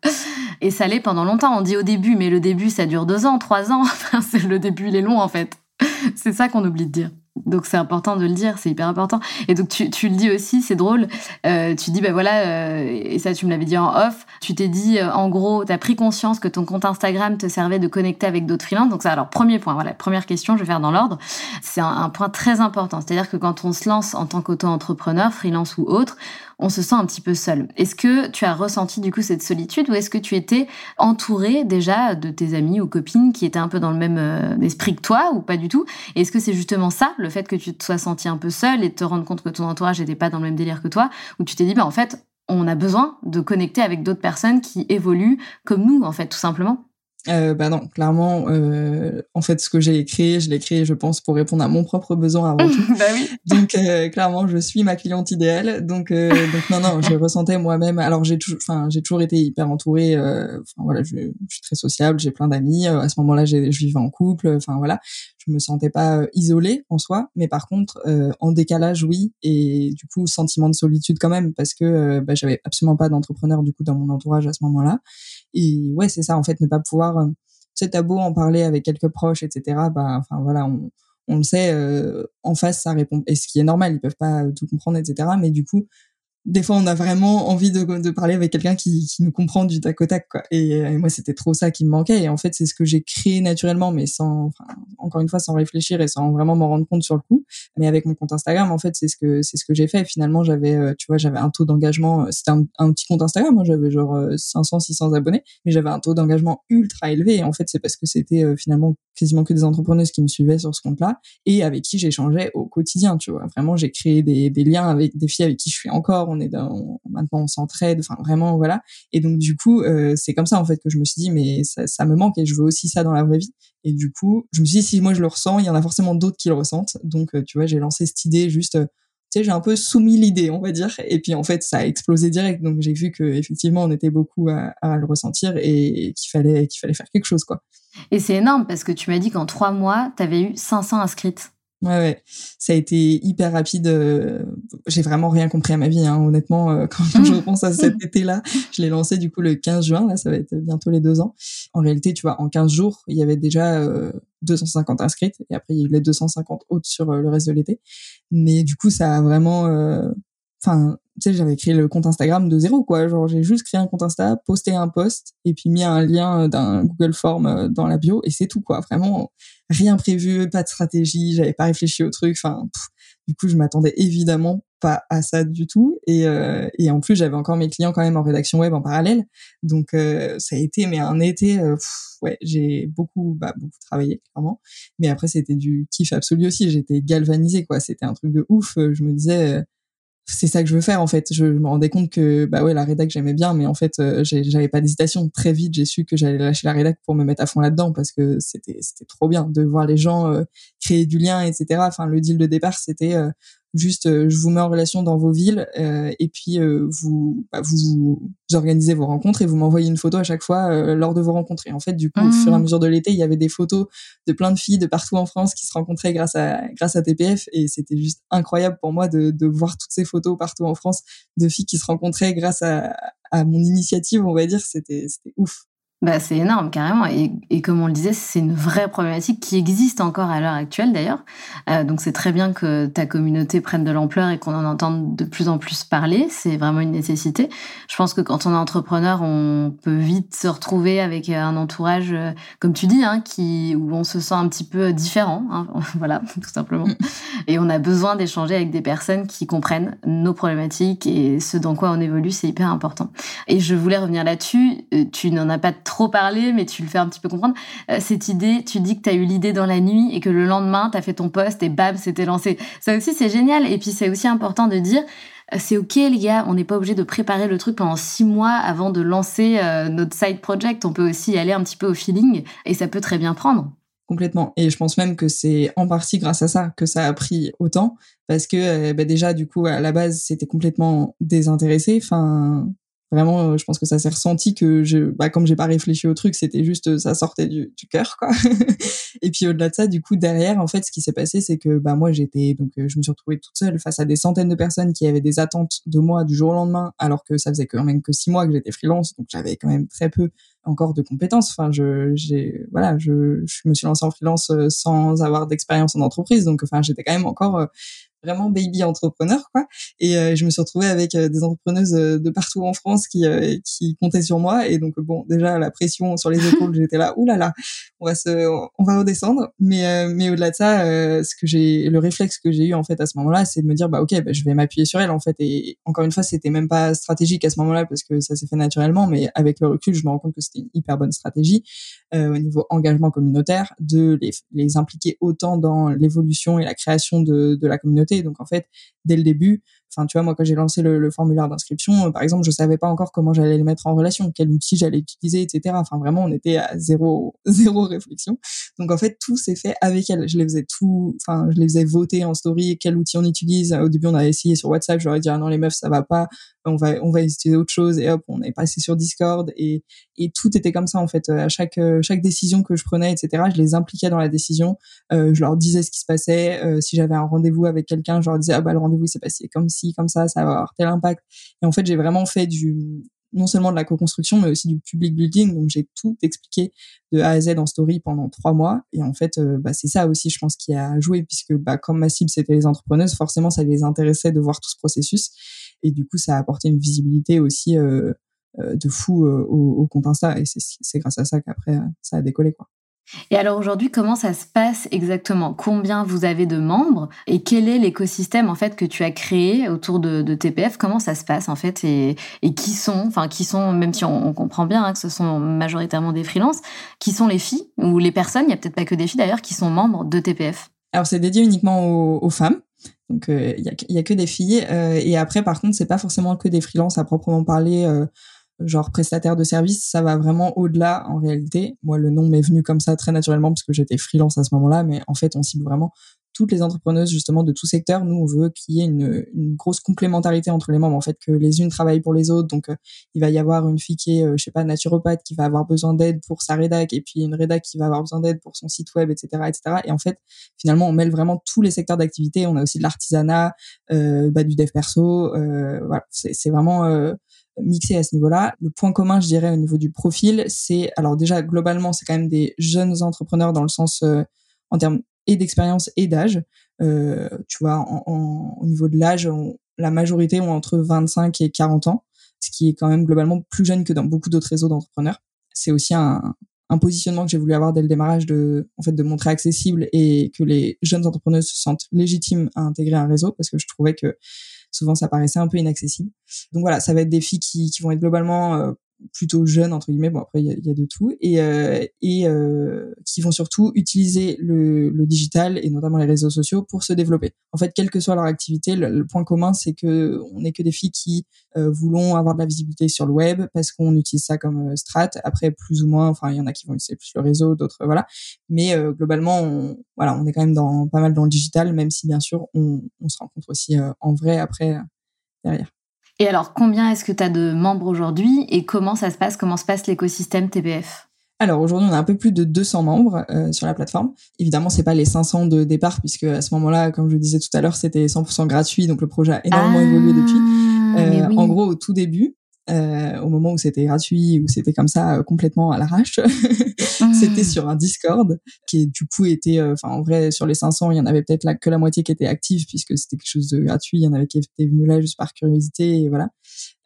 Et ça l'est pendant longtemps. On dit au début, mais le début, ça dure deux ans, trois ans. c'est le début, il est long en fait. c'est ça qu'on oublie de dire. Donc c'est important de le dire, c'est hyper important. Et donc tu, tu le dis aussi, c'est drôle. Euh, tu dis bah voilà, euh, et ça tu me l'avais dit en off. Tu t'es dit euh, en gros, tu as pris conscience que ton compte Instagram te servait de connecter avec d'autres freelances. Donc ça, alors premier point, voilà, première question, je vais faire dans l'ordre. C'est un, un, point très important. C'est-à-dire que quand on se lance en tant qu'auto-entrepreneur, freelance ou autre, on se sent un petit peu seul. Est-ce que tu as ressenti du coup cette solitude ou est-ce que tu étais entouré déjà de tes amis ou copines qui étaient un peu dans le même euh, esprit que toi ou pas du tout? Est-ce que c'est justement ça, le fait que tu te sois senti un peu seul et te rendre compte que ton entourage n'était pas dans le même délire que toi, ou tu t'es dit bah en fait on a besoin de connecter avec d'autres personnes qui évoluent comme nous en fait tout simplement? Euh, bah non, clairement, euh, en fait, ce que j'ai créé, je l'ai créé, je pense, pour répondre à mon propre besoin avant tout. bah oui. Donc, euh, clairement, je suis ma cliente idéale. Donc, euh, donc non, non, je ressentais moi-même. Alors, j'ai toujours, enfin, j'ai toujours été hyper entourée. Euh, enfin voilà, je, je, suis très sociable, j'ai plein d'amis. à ce moment-là, je vivais en couple. Enfin voilà, je me sentais pas isolée en soi, mais par contre, en décalage, oui, et du coup, sentiment de solitude quand même, parce que bah, j'avais absolument pas d'entrepreneur du coup dans mon entourage à ce moment-là. Et ouais, c'est ça, en fait, ne pas pouvoir, euh, c'est tabou en parler avec quelques proches, etc. Bah, enfin voilà, on, on le sait, euh, en face, ça répond. Et ce qui est normal, ils peuvent pas tout comprendre, etc. Mais du coup, des fois on a vraiment envie de, de parler avec quelqu'un qui, qui nous comprend du tac au tac quoi. Et, moi c'était trop ça qui me manquait. Et en fait c'est ce que j'ai créé naturellement mais sans enfin, encore une fois sans réfléchir et sans vraiment m'en rendre compte sur le coup. Mais avec mon compte Instagram en fait c'est ce que c'est ce que j'ai fait. Finalement j'avais euh, tu vois j'avais un taux d'engagement euh, c'était un, petit compte Instagram moi j'avais genre 500 euh, 600 abonnés mais j'avais un taux d'engagement ultra élevé. Et en fait c'est parce que c'était finalement quasiment que des entrepreneuses qui me suivaient sur ce compte-là et avec qui j'échangeais au quotidien tu vois. Vraiment j'ai créé des liens avec des filles avec qui je suis encore on est maintenant on s'entraide, enfin vraiment voilà. Et donc du coup, euh, c'est comme ça en fait que je me suis dit mais ça, me manque et je veux aussi ça dans la vraie vie. Et du coup, je me suis dit si moi je le ressens, il y en a forcément d'autres qui le ressentent. Donc euh, tu vois, j'ai lancé cette idée juste euh, tu sais, j'ai un peu soumis l'idée, on va dire, et puis en fait, ça a explosé direct. Donc j'ai vu que effectivement, on était beaucoup à, à le ressentir et, qu'il fallait qu'il fallait faire quelque chose, quoi. Et c'est énorme parce que tu m'as dit qu'en trois mois, tu avais eu 500 inscrites. Ouais, ouais, ça a été hyper rapide. Euh, j'ai vraiment rien compris à ma vie, hein, honnêtement. Euh, quand je repense à cet été-là, je l'ai lancé du coup le 15 juin. Là, ça va être bientôt les deux ans. En réalité, tu vois, en 15 jours, il y avait déjà euh, 250 inscrites et après il y a eu les 250 autres sur euh, le reste de l'été. Mais du coup, ça a vraiment, enfin, tu sais, j'avais créé le compte Instagram de zéro, quoi. Genre, j'ai juste créé un compte Insta, posté un post, et puis mis un lien d'un Google Form euh, dans la bio, et c'est tout, quoi. Vraiment, rien prévu, pas de stratégie, j'avais pas réfléchi au truc. Enfin, du coup, je m'attendais évidemment pas à ça du tout. Et, euh, et en plus, j'avais encore mes clients quand même en rédaction web en parallèle. Donc, euh, ça a été, mais un été, ouais, j'ai beaucoup, bah, beaucoup travaillé, clairement. Mais après, c'était du kiff absolu aussi. J'étais galvanisée, quoi. C'était un truc de ouf. Je me disais c'est ça que je veux faire en fait. Je me rendais compte que bah ouais la rédac j'aimais bien, mais en fait euh, j'avais pas d'hésitation. Très vite j'ai su que j'allais lâcher la rédac pour me mettre à fond là-dedans parce que c'était c'était trop bien de voir les gens euh, créer du lien, etc. Enfin le deal de départ c'était euh, Juste, euh, je vous mets en relation dans vos villes euh, et puis euh, vous, bah, vous, vous, organisez vos rencontres et vous m'envoyez une photo à chaque fois lors de vos rencontres. Et en fait, du coup, au fur et à mmh. mesure de l'été, il y avait des photos de plein de filles de partout en France qui se rencontraient grâce à grâce à TPF et c'était juste incroyable pour moi de, de voir toutes ces photos partout en France de filles qui se rencontraient grâce à, à mon initiative, on va dire. C'était c'était ouf. Bah, c'est énorme, carrément. Et, et, comme on le disait, c'est une vraie problématique qui existe encore à l'heure actuelle, d'ailleurs. Euh, donc, c'est très bien que ta communauté prenne de l'ampleur et qu'on en entende de plus en plus parler. C'est vraiment une nécessité. Je pense que quand on est entrepreneur, on peut vite se retrouver avec un entourage, euh, comme tu dis, hein, qui, où on se sent un petit peu différent. Hein, voilà, tout simplement. Mm. Et on a besoin d'échanger avec des personnes qui comprennent nos problématiques et ce dans quoi on évolue. C'est hyper important. Et je voulais revenir là-dessus. Euh, tu n'en as pas trop parlé, mais tu le fais un petit peu comprendre. Euh, cette idée, tu dis que tu as eu l'idée dans la nuit et que le lendemain, tu as fait ton poste et bam, c'était lancé. Ça aussi, c'est génial. Et puis, c'est aussi important de dire, euh, c'est ok les gars, on n'est pas obligé de préparer le truc pendant six mois avant de lancer euh, notre side project. On peut aussi y aller un petit peu au feeling et ça peut très bien prendre. Complètement. Et je pense même que c'est en partie grâce à ça que ça a pris autant, parce que bah déjà du coup à la base c'était complètement désintéressé. Enfin, Vraiment, euh, je pense que ça s'est ressenti que je, bah, comme j'ai pas réfléchi au truc, c'était juste, euh, ça sortait du, cœur, quoi. et puis au-delà de ça, du coup, derrière, en fait, ce qui s'est passé, c'est que, bah, moi, j'étais, donc, euh, je me suis retrouvée toute seule face à des centaines de personnes qui avaient des attentes de moi du jour au lendemain, alors que ça faisait quand même que six mois que j'étais freelance, donc j'avais quand même très peu encore de compétences. Enfin, je, j'ai, voilà, je, je me suis lancée en freelance sans avoir d'expérience en entreprise, donc, enfin, j'étais quand même encore vraiment baby entrepreneur quoi. Et euh, je me suis retrouvée avec euh, des entrepreneuses euh, de partout en France qui qui comptaient sur moi. Et donc bon déjà la pression sur les épaules j'étais là oulala là là, on va se on va redescendre. Mais mais au-delà de ça ce que j'ai le réflexe que j'ai eu en fait à ce moment-là c'est de me dire bah OK bah, je vais m'appuyer sur elle en fait. Et encore une fois c'était même pas stratégique à ce moment-là parce que ça s'est fait naturellement. Mais avec le recul je me rends compte que c'était une hyper bonne stratégie au niveau engagement communautaire de les, les impliquer autant dans l'évolution et la création de de la communauté donc en fait, dès le début, enfin tu vois moi quand j'ai lancé le, formulaire d'inscription, euh, par exemple, je savais pas encore comment j'allais les mettre en relation, quel outil j'allais utiliser, etc. Enfin vraiment, on était à zéro zéro réflexion. Donc en fait, tout s'est fait avec elle. Je les faisais tout, enfin je les faisais voter en story quel outil on utilise. Au début, on a essayé sur WhatsApp, je leur ai dit ah non les meufs ça va pas, on va on va utiliser autre chose et hop on est passé sur Discord et et tout était comme ça en fait à chaque chaque décision que je prenais etc je les impliquais dans la décision euh, je leur disais ce qui se passait euh, si j'avais un rendez-vous avec quelqu'un je leur disais ah bah le rendez-vous s'est passé comme comme ça ça va avoir tel impact et en fait j'ai vraiment fait du non seulement de la co-construction, mais aussi du public building. Donc, j'ai tout expliqué de A à Z en story pendant trois mois. Et en fait, euh, bah, c'est ça aussi, je pense, qui a joué, puisque bah, comme ma cible, c'était les entrepreneuses, forcément, ça les intéressait de voir tout ce processus. Et du coup, ça a apporté une visibilité aussi euh, euh, de fou au, au, compte Insta. Et c'est grâce à ça qu'après, ça a décollé. quoi. Et alors aujourd'hui, comment ça se passe exactement? Combien vous avez de membres? Et quel est l'écosystème en fait que tu as créé autour de, TPF Comment ça se passe en fait? Et, qui sont, enfin qui sont, même si on, comprend bien hein, que ce sont majoritairement des freelances, qui sont les filles ou les personnes, il y a peut-être pas que des filles d'ailleurs, qui sont membres de TPF Alors c'est dédié uniquement aux, femmes. Donc euh, il y, a, que des filles euh, et après par contre c'est pas forcément que des freelances à proprement parler. Euh, genre prestataire de service, ça va vraiment au-delà en réalité. Moi, le nom m'est venu comme ça très naturellement parce que j'étais freelance à ce moment-là, mais en fait, on cible vraiment toutes les entrepreneuses justement de tout secteur. Nous, on veut qu'il y ait une, une, grosse complémentarité entre les membres, en fait, que les unes travaillent pour les autres. Donc, euh, il va y avoir une fille qui est, euh, je sais pas, naturopathe, qui va avoir besoin d'aide pour sa rédac, et puis une rédac qui va avoir besoin d'aide pour son site web, etc., etc. Et en fait, finalement, on mêle vraiment tous les secteurs d'activité. On a aussi de l'artisanat, euh, bah, du dev perso. Euh, voilà, c'est vraiment mixé à ce niveau-là. Le point commun, je dirais, au niveau du profil, c'est alors déjà globalement, c'est quand même des jeunes entrepreneurs dans le sens euh, en termes et d'expérience et d'âge. Euh, tu vois, en, au niveau de l'âge, la majorité ont entre 25 et 40 ans, ce qui est quand même globalement plus jeune que dans beaucoup d'autres réseaux d'entrepreneurs. C'est aussi un, un positionnement que j'ai voulu avoir dès le démarrage de en fait de montrer accessible et que les jeunes entrepreneurs se sentent légitimes à intégrer un réseau parce que je trouvais que souvent ça paraissait un peu inaccessible. Donc voilà, ça va être des filles qui, vont être globalement euh, plutôt jeunes entre guillemets bon après il y a, de tout et euh, et euh, qui vont surtout utiliser le, le, digital et notamment les réseaux sociaux pour se développer. En fait quelle que soit leur activité le, point commun c'est que on n'est que des filles qui euh, voulons avoir de la visibilité sur le web parce qu'on utilise ça comme euh, strat. Après plus ou moins enfin il y en a qui vont utiliser plus le réseau d'autres voilà. Mais euh, globalement on, voilà on est quand même dans pas mal dans le digital même si bien sûr on, on se rencontre aussi en vrai après derrière et alors, combien est-ce que tu as de membres aujourd'hui et comment ça se passe Comment se passe l'écosystème TPF alors aujourd'hui, on a un peu plus de 200 membres euh, sur la plateforme. Évidemment, c'est pas les 500 de départ puisque à ce moment-là, comme je le disais tout à l'heure, c'était 100% gratuit, donc le projet a énormément ah, évolué depuis. Euh, en gros, au tout début, euh, au moment où c'était gratuit, où c'était comme ça complètement à l'arrache. c'était mmh. sur un Discord qui du coup était, enfin en vrai sur les 500, il y en avait peut-être que la moitié qui était active puisque c'était quelque chose de gratuit. Il y en avait qui étaient venus là juste par curiosité et voilà.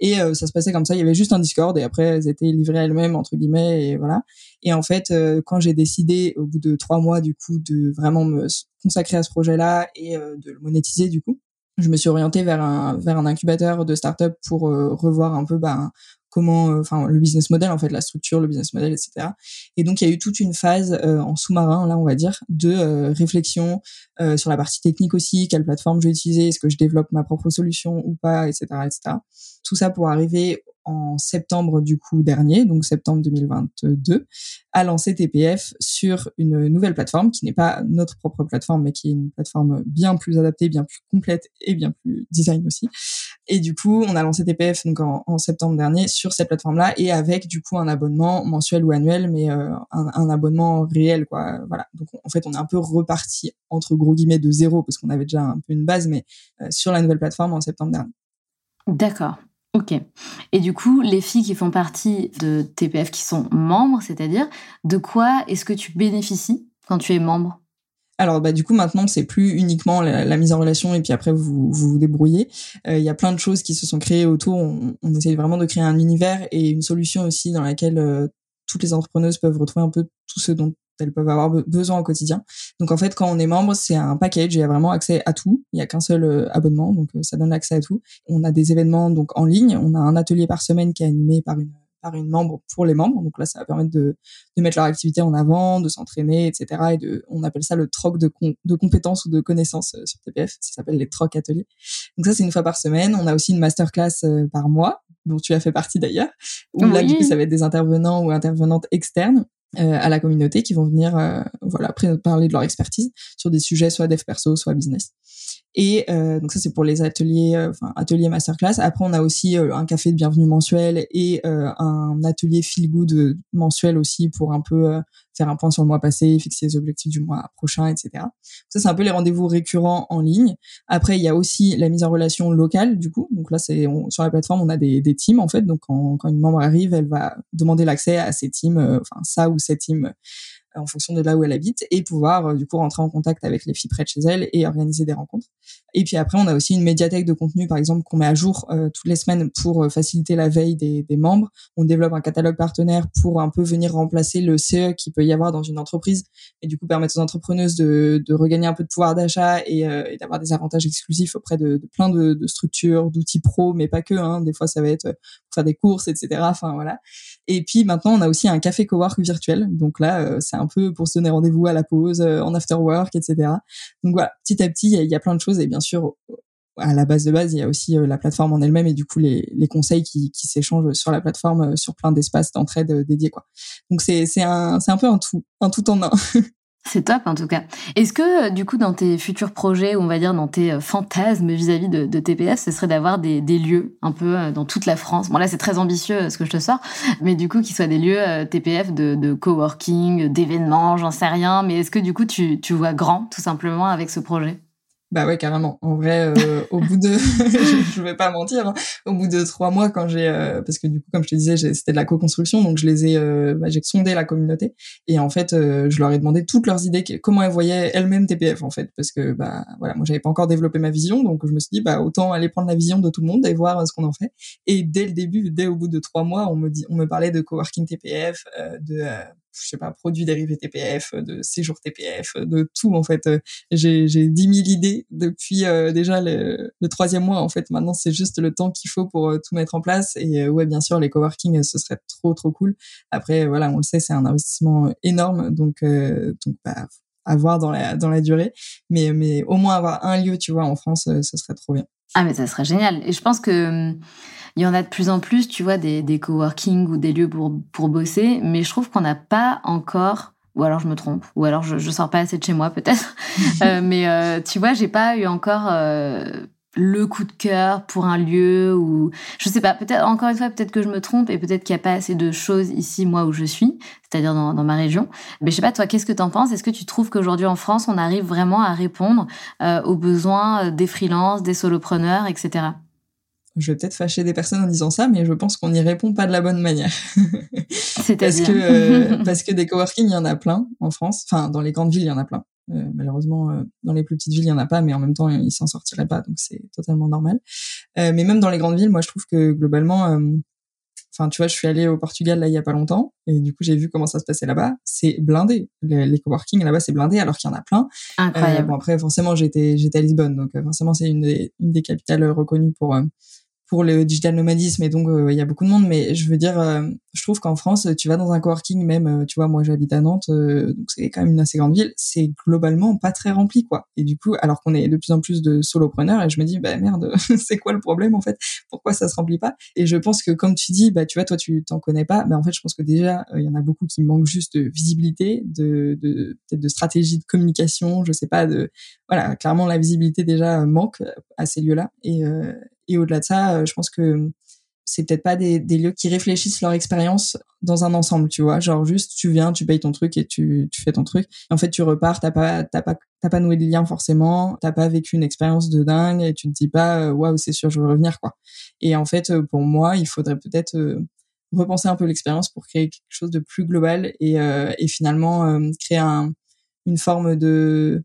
Et ça se passait comme ça. Il y avait juste un Discord et après elles étaient livrées elles-mêmes entre guillemets et voilà. Et en fait, quand j'ai décidé au bout de trois mois du coup de vraiment me consacrer à ce projet-là et de le monétiser du coup, je me suis orientée vers un vers un incubateur de start-up pour euh, revoir un peu bah, comment euh, enfin le business model en fait la structure le business model etc et donc il y a eu toute une phase euh, en sous-marin là on va dire de réflexion sur la partie technique aussi quelle plateforme je vais utiliser est-ce que je développe ma propre solution ou pas etc etc tout ça pour arriver en septembre du coup dernier, donc septembre 2022, a lancé TPF sur une nouvelle plateforme qui n'est pas notre propre plateforme, mais qui est une plateforme bien plus adaptée, bien plus complète et bien plus design aussi. Et du coup, on a lancé TPF donc en, septembre dernier sur cette plateforme-là et avec du coup un abonnement mensuel ou annuel, mais euh, un, abonnement réel quoi. Voilà. Donc en fait, on est un peu reparti entre gros guillemets de zéro parce qu'on avait déjà un peu une base, mais euh, sur la nouvelle plateforme en septembre dernier. D'accord. Ok. Et du coup, les filles qui font partie de TPF, qui sont membres, c'est-à-dire, de quoi est-ce que tu bénéficies quand tu es membre? Alors bah du coup maintenant c'est plus uniquement la, mise en relation et puis après vous vous, débrouillez. Euh, il y a plein de choses qui se sont créées autour. On, essaye vraiment de créer un univers et une solution aussi dans laquelle euh, toutes les entrepreneuses peuvent retrouver un peu tout ce dont elles peuvent avoir besoin au quotidien. Donc en fait, quand on est membre, c'est un package, il y a vraiment accès à tout. Il y a qu'un seul euh, abonnement, donc euh, ça donne accès à tout. On a des événements donc en ligne, on a un atelier par semaine qui est animé par une par une membre pour les membres. Donc là, ça va permettre de, de mettre leur activité en avant, de s'entraîner, etc. Et de, on appelle ça le troc de, de compétences ou de connaissances euh, sur TPF. Ça s'appelle les troc ateliers. Donc ça, c'est une fois par semaine. On a aussi une masterclass par mois, dont tu as fait partie d'ailleurs. Où là, du coup, ça va être des intervenants ou intervenantes externes à la communauté qui vont venir euh, voilà parler de leur expertise sur des sujets soit dev perso soit business et euh, donc ça c'est pour les ateliers enfin ateliers masterclass après on a aussi un café de bienvenue mensuel et un atelier feel good mensuel aussi pour un peu faire un point sur le mois passé, fixer les objectifs du mois prochain, etc. Ça, c'est un peu les rendez-vous récurrents en ligne. Après, il y a aussi la mise en relation locale, du coup. Donc là, c'est sur la plateforme, on a des, des teams, en fait. Donc, quand, quand une membre arrive, elle va demander l'accès à ces teams, euh, enfin, ça ou ces teams en fonction de là où elle habite et pouvoir euh, du coup rentrer en contact avec les filles près de chez elle et organiser des rencontres. Et puis après, on a aussi une médiathèque de contenu, par exemple, qu'on met à jour euh, toutes les semaines pour euh, faciliter la veille des, membres. On développe un catalogue partenaire pour un peu venir remplacer le CE qui peut y avoir dans une entreprise et du coup permettre aux entrepreneuses de, regagner un peu de pouvoir d'achat et, d'avoir des avantages exclusifs auprès de, plein de, de structures, d'outils pro, mais pas que. Hein. Des fois, ça va être pour faire des courses, etc. Enfin voilà. Et puis maintenant, on a aussi un café cowork virtuel. Donc là, c'est un peu pour se donner rendez-vous à la pause, euh, en after work, etc. Donc voilà, petit à petit, il y, a plein de choses et bien sûr, à la base de base, il y a aussi euh, la plateforme en elle-même et du coup les, conseils qui, s'échangent sur la plateforme, euh, sur plein d'espaces d'entraide dédiés quoi. Donc c'est c'est un c'est un peu un tout un tout en un. C'est top en tout cas. Est-ce que euh, du coup dans tes futurs projets, on va dire dans tes euh, fantasmes vis-à-vis de, de, TPF, ce serait d'avoir des, lieux un peu euh, dans toute la France? Bon là c'est très ambitieux ce que je te sors, mais du coup qu'ils soient des lieux TPF de, de coworking, d'événements, j'en sais rien. Mais est-ce que du coup tu, tu vois grand tout simplement avec ce projet? Bah ouais, carrément. En vrai, euh, au bout de, je, vais pas mentir, hein. au bout de trois mois, quand j'ai, euh, parce que du coup, comme je te disais, c'était de la co-construction, donc je les ai, euh, bah, j'ai sondé la communauté et en fait, je leur ai demandé toutes leurs idées, comment elles voyaient elles-mêmes TPF en fait, parce que bah voilà, moi j'avais pas encore développé ma vision, donc je me suis dit bah autant aller prendre la vision de tout le monde et voir ce qu'on en fait. Et dès le début, dès au bout de trois mois, on me dit, on me parlait de coworking TPF, de je sais pas, produits dérivés TPF, de séjours TPF, de tout en fait. J'ai j'ai 10 000 idées depuis euh, déjà le, le, troisième mois en fait. Maintenant c'est juste le temps qu'il faut pour euh, tout mettre en place. Et euh, ouais, bien sûr, les coworking, ce serait trop trop cool. Après voilà, on le sait, c'est un investissement énorme, donc donc bah, à voir dans la dans la durée. Mais mais au moins avoir un lieu, tu vois, en France, ce serait trop bien. Ah mais ça serait génial. Et je pense que hum, il y en a de plus en plus, tu vois, des, des coworking ou des lieux pour, pour bosser, mais je trouve qu'on n'a pas encore ou alors je me trompe, ou alors je, je sors pas assez de chez moi peut-être. euh, mais euh, tu vois, j'ai pas eu encore euh, le coup de cœur pour un lieu ou je sais pas. Peut-être encore une fois, peut-être que je me trompe et peut-être qu'il n'y a pas assez de choses ici moi où je suis, c'est-à-dire dans, dans, ma région. Mais je sais pas toi, qu'est-ce que tu en penses? Est-ce que tu trouves qu'aujourd'hui en France, on arrive vraiment à répondre euh, aux besoins des freelances, des solopreneurs, etc. je vais peut-être fâcher des personnes en disant ça, mais je pense qu'on n'y répond pas de la bonne manière. C'est parce que euh, parce que des coworking, il y en a plein en France. Enfin, dans les grandes villes, il y en a plein. Euh, malheureusement, euh, dans les plus petites villes, il y en a pas, mais en même temps, ils s'en sortiraient pas, donc c'est totalement normal. mais même dans les grandes villes, moi, je trouve que globalement, Enfin, tu vois, je suis allée au Portugal là il y a pas longtemps et du coup j'ai vu comment ça se passait là-bas. C'est blindé. Les, les coworking là-bas c'est blindé alors qu'il y en a plein. Incroyable. bon après forcément j'étais j'étais à Lisbonne donc forcément c'est une des, une des capitales reconnues pour pour le digital nomadisme et donc euh, il y a beaucoup de monde mais je veux dire euh, je trouve qu'en France tu vas dans un coworking même euh, tu vois moi j'habite à Nantes donc c'est quand même une assez grande ville c'est globalement pas très rempli quoi. Et du coup alors qu'on est de plus en plus de solopreneurs et je me dis bah merde c'est quoi le problème en fait? Pourquoi ça se remplit pas? Et je pense que comme tu dis bah tu vois toi tu t'en connais pas bah en fait je pense que déjà il y en a beaucoup qui manquent juste de visibilité de de peut-être de stratégie de communication je sais pas de voilà clairement la visibilité déjà manque à ces lieux là et et au-delà de ça, euh, je pense que c'est peut-être pas des, lieux qui réfléchissent leur expérience dans un ensemble, tu vois. Genre juste, tu viens, tu payes ton truc et tu, fais ton truc. en fait, tu repars, t'as pas, t'as pas, t'as pas noué de lien forcément, t'as pas vécu une expérience de dingue et tu te dis pas, euh, waouh, c'est sûr, je veux revenir, quoi. Et en fait, euh, pour moi, il faudrait peut-être repenser un peu l'expérience pour créer quelque chose de plus global et, finalement créer un, une forme de,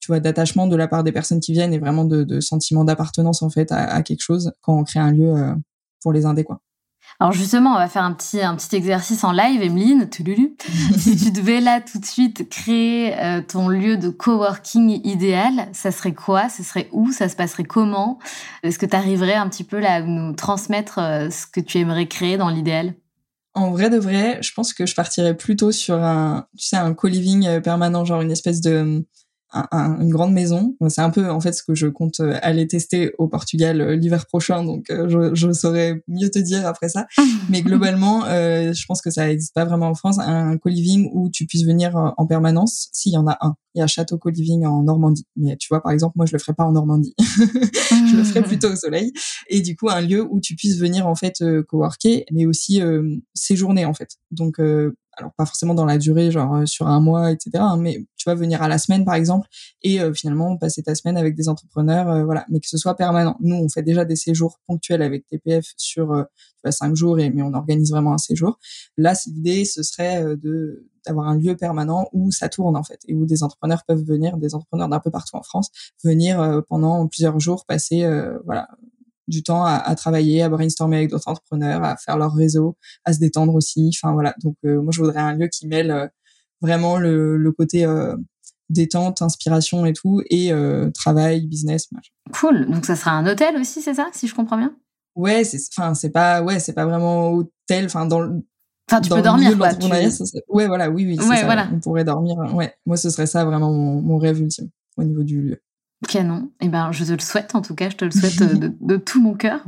tu vois, d'attachement de la part des personnes qui viennent et vraiment de, de sentiment d'appartenance en fait à, quelque chose quand on crée un lieu euh, pour les indés quoi. Alors justement, on va faire un petit un petit exercice en live, Emeline. si tu devais là tout de suite créer euh, ton lieu de coworking idéal, ça serait quoi? Ça serait où? Ça se passerait comment? Est-ce que tu arriverais un petit peu là à nous transmettre euh, ce que tu aimerais créer dans l'idéal? En vrai de vrai, je pense que je partirais plutôt sur un, tu sais, un co-living permanent, genre une espèce de, un, une grande maison. C'est un peu en fait ce que je compte euh, aller tester au Portugal euh, l'hiver prochain, donc euh, je, je, saurais mieux te dire après ça. Mais globalement, euh, je pense que ça n'existe pas vraiment en France, un co-living où tu puisses venir en permanence, s'il y en a un. Il y a Château Co-living en Normandie. Mais tu vois, par exemple, moi, je le ferais pas en Normandie. je le ferais plutôt au soleil. Et du coup, un lieu où tu puisses venir en fait coworker, mais aussi séjourner en fait. Donc alors pas forcément dans la durée, genre euh, sur un mois, etc. Hein, mais tu vas venir à la semaine, par exemple, et euh, finalement passer ta semaine avec des entrepreneurs, euh, voilà, mais que ce soit permanent. Nous, on fait déjà des séjours ponctuels avec TPF sur vois, cinq jours, et mais on organise vraiment un séjour. Là, l'idée, ce serait de d'avoir un lieu permanent où ça tourne en fait et où des entrepreneurs peuvent venir, des entrepreneurs d'un peu partout en France, venir pendant plusieurs jours passer, voilà, du temps à, à, travailler, à brainstormer avec d'autres entrepreneurs, à faire leur réseau, à se détendre aussi. Enfin voilà. Donc euh, moi je voudrais un lieu qui mêle euh, vraiment le, le côté euh, détente, inspiration et tout, et travail, business. Machin. Cool. Donc ça sera un hôtel aussi, c'est ça, si je comprends bien? Ouais, c'est enfin c'est pas ouais c'est pas vraiment hôtel. Enfin dans le Enfin, tu peux dormir, quoi. Tu... Ouais, voilà, oui, oui. Ouais, ça. Voilà. On pourrait dormir. Ouais, moi, ce serait ça vraiment mon, mon rêve ultime au niveau du lieu. Canon. Eh ben, je te le souhaite, en tout cas, je te le souhaite euh, de, tout mon cœur.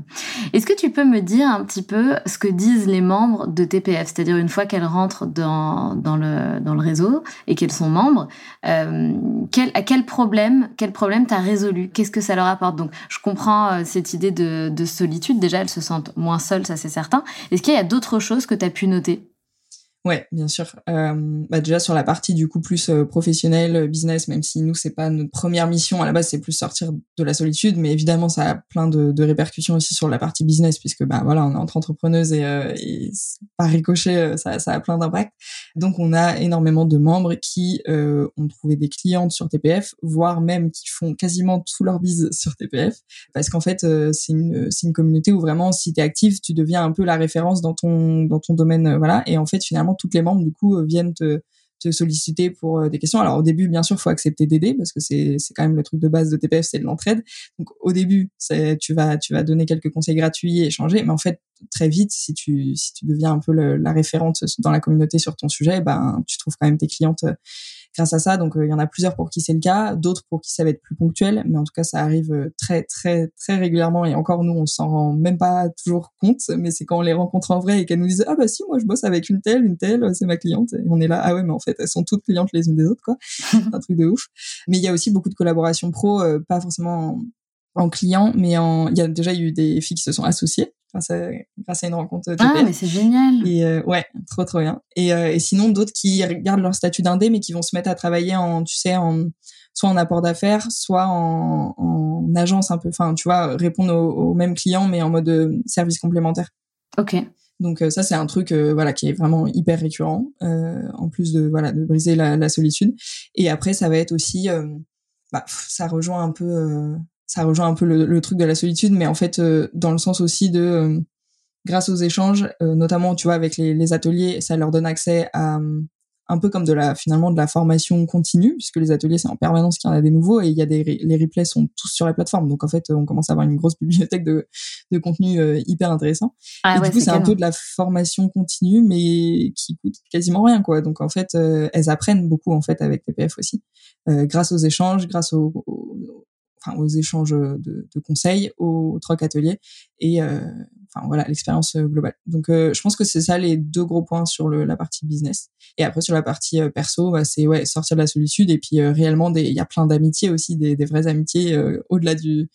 Est-ce que tu peux me dire un petit peu ce que disent les membres de TPF C'est-à-dire, une fois qu'elles rentrent dans, dans, le, dans le réseau et qu'elles sont membres, euh, quel, à quel problème, quel problème t'as résolu? Qu'est-ce que ça leur apporte? Donc, je comprends euh, cette idée de, de solitude. Déjà, elles se sentent moins seules, ça c'est certain. Est-ce qu'il y a d'autres choses que tu as pu noter? Ouais, bien sûr. Euh, bah déjà sur la partie du coup plus euh, professionnelle, euh, business, même si nous c'est pas notre première mission à la base, c'est plus sortir de la solitude, mais évidemment ça a plein de, de, répercussions aussi sur la partie business puisque bah voilà on est entre entrepreneuses et, euh, et par ricochet ça, ça a plein d'impact. Donc on a énormément de membres qui ont trouvé des clientes sur TPF, voire même qui font quasiment tout leur bise sur TPF, parce qu'en fait c'est une c'est une communauté où vraiment si t'es active tu deviens un peu la référence dans ton dans ton domaine voilà et en fait finalement toutes les membres du coup euh, viennent te, solliciter pour euh, des questions. Alors au début, bien sûr, faut accepter d'aider parce que c'est c'est quand même le truc de base de TPF, c'est de l'entraide. Donc au début, tu vas tu vas donner quelques conseils gratuits et échanger, mais en fait très vite, si tu si tu deviens un peu la référente dans la communauté sur ton sujet, ben tu trouves quand même tes clientes euh, grâce à ça. Donc euh, il y en a plusieurs pour qui c'est le cas, d'autres pour qui ça va être plus ponctuel, mais en tout cas ça arrive euh, très très très régulièrement et encore nous on s'en rend même pas toujours compte, mais c'est quand on les rencontre en vrai et qu'elles nous disent ah bah si moi je bosse avec une telle, une telle, c'est ma cliente et on est là ah ouais mais en fait elles sont toutes clientes les unes des autres quoi, un truc de ouf. Mais il y a aussi beaucoup de collaborations pro, euh, pas forcément en, en client, mais en il y a déjà eu des filles qui se sont associées grâce à, grâce à une rencontre. Ah, mais c'est génial. Et euh, ouais, trop trop bien. Et, euh, et sinon d'autres qui gardent leur statut d'indé mais qui vont se mettre à travailler en tu sais en soit en apport d'affaires, soit en, en, agence un peu, enfin, tu vois, répondre aux, mêmes clients, mais en mode service complémentaire. Ok. Donc ça c'est un truc voilà qui est vraiment hyper récurrent en plus de voilà de briser la, la, solitude et après ça va être aussi bah, ça rejoint un peu ça rejoint un peu le, le, truc de la solitude mais en fait dans le sens aussi de grâce aux échanges, euh, notamment tu vois avec les, les, ateliers, ça leur donne accès à un peu comme de la finalement de la formation continue puisque les ateliers c'est en permanence qu'il y en a des nouveaux et il y a des les replays sont tous sur la plateforme donc en fait on commence à avoir une grosse bibliothèque de, de contenu euh, hyper intéressant. Ah, et du coup c'est un peu de la formation continue mais qui coûte quasiment rien quoi. Donc en fait euh, elles apprennent beaucoup en fait avec TPF aussi grâce aux échanges grâce aux, enfin aux échanges de, de conseils aux, troc ateliers et enfin voilà l'expérience euh, globale. Donc euh, je pense que c'est ça les deux gros points sur le, la partie business. Et après sur la partie euh, perso, bah, c'est ouais sortir de la solitude et puis réellement il y a plein d'amitiés aussi, des, des vraies amitiés au-delà du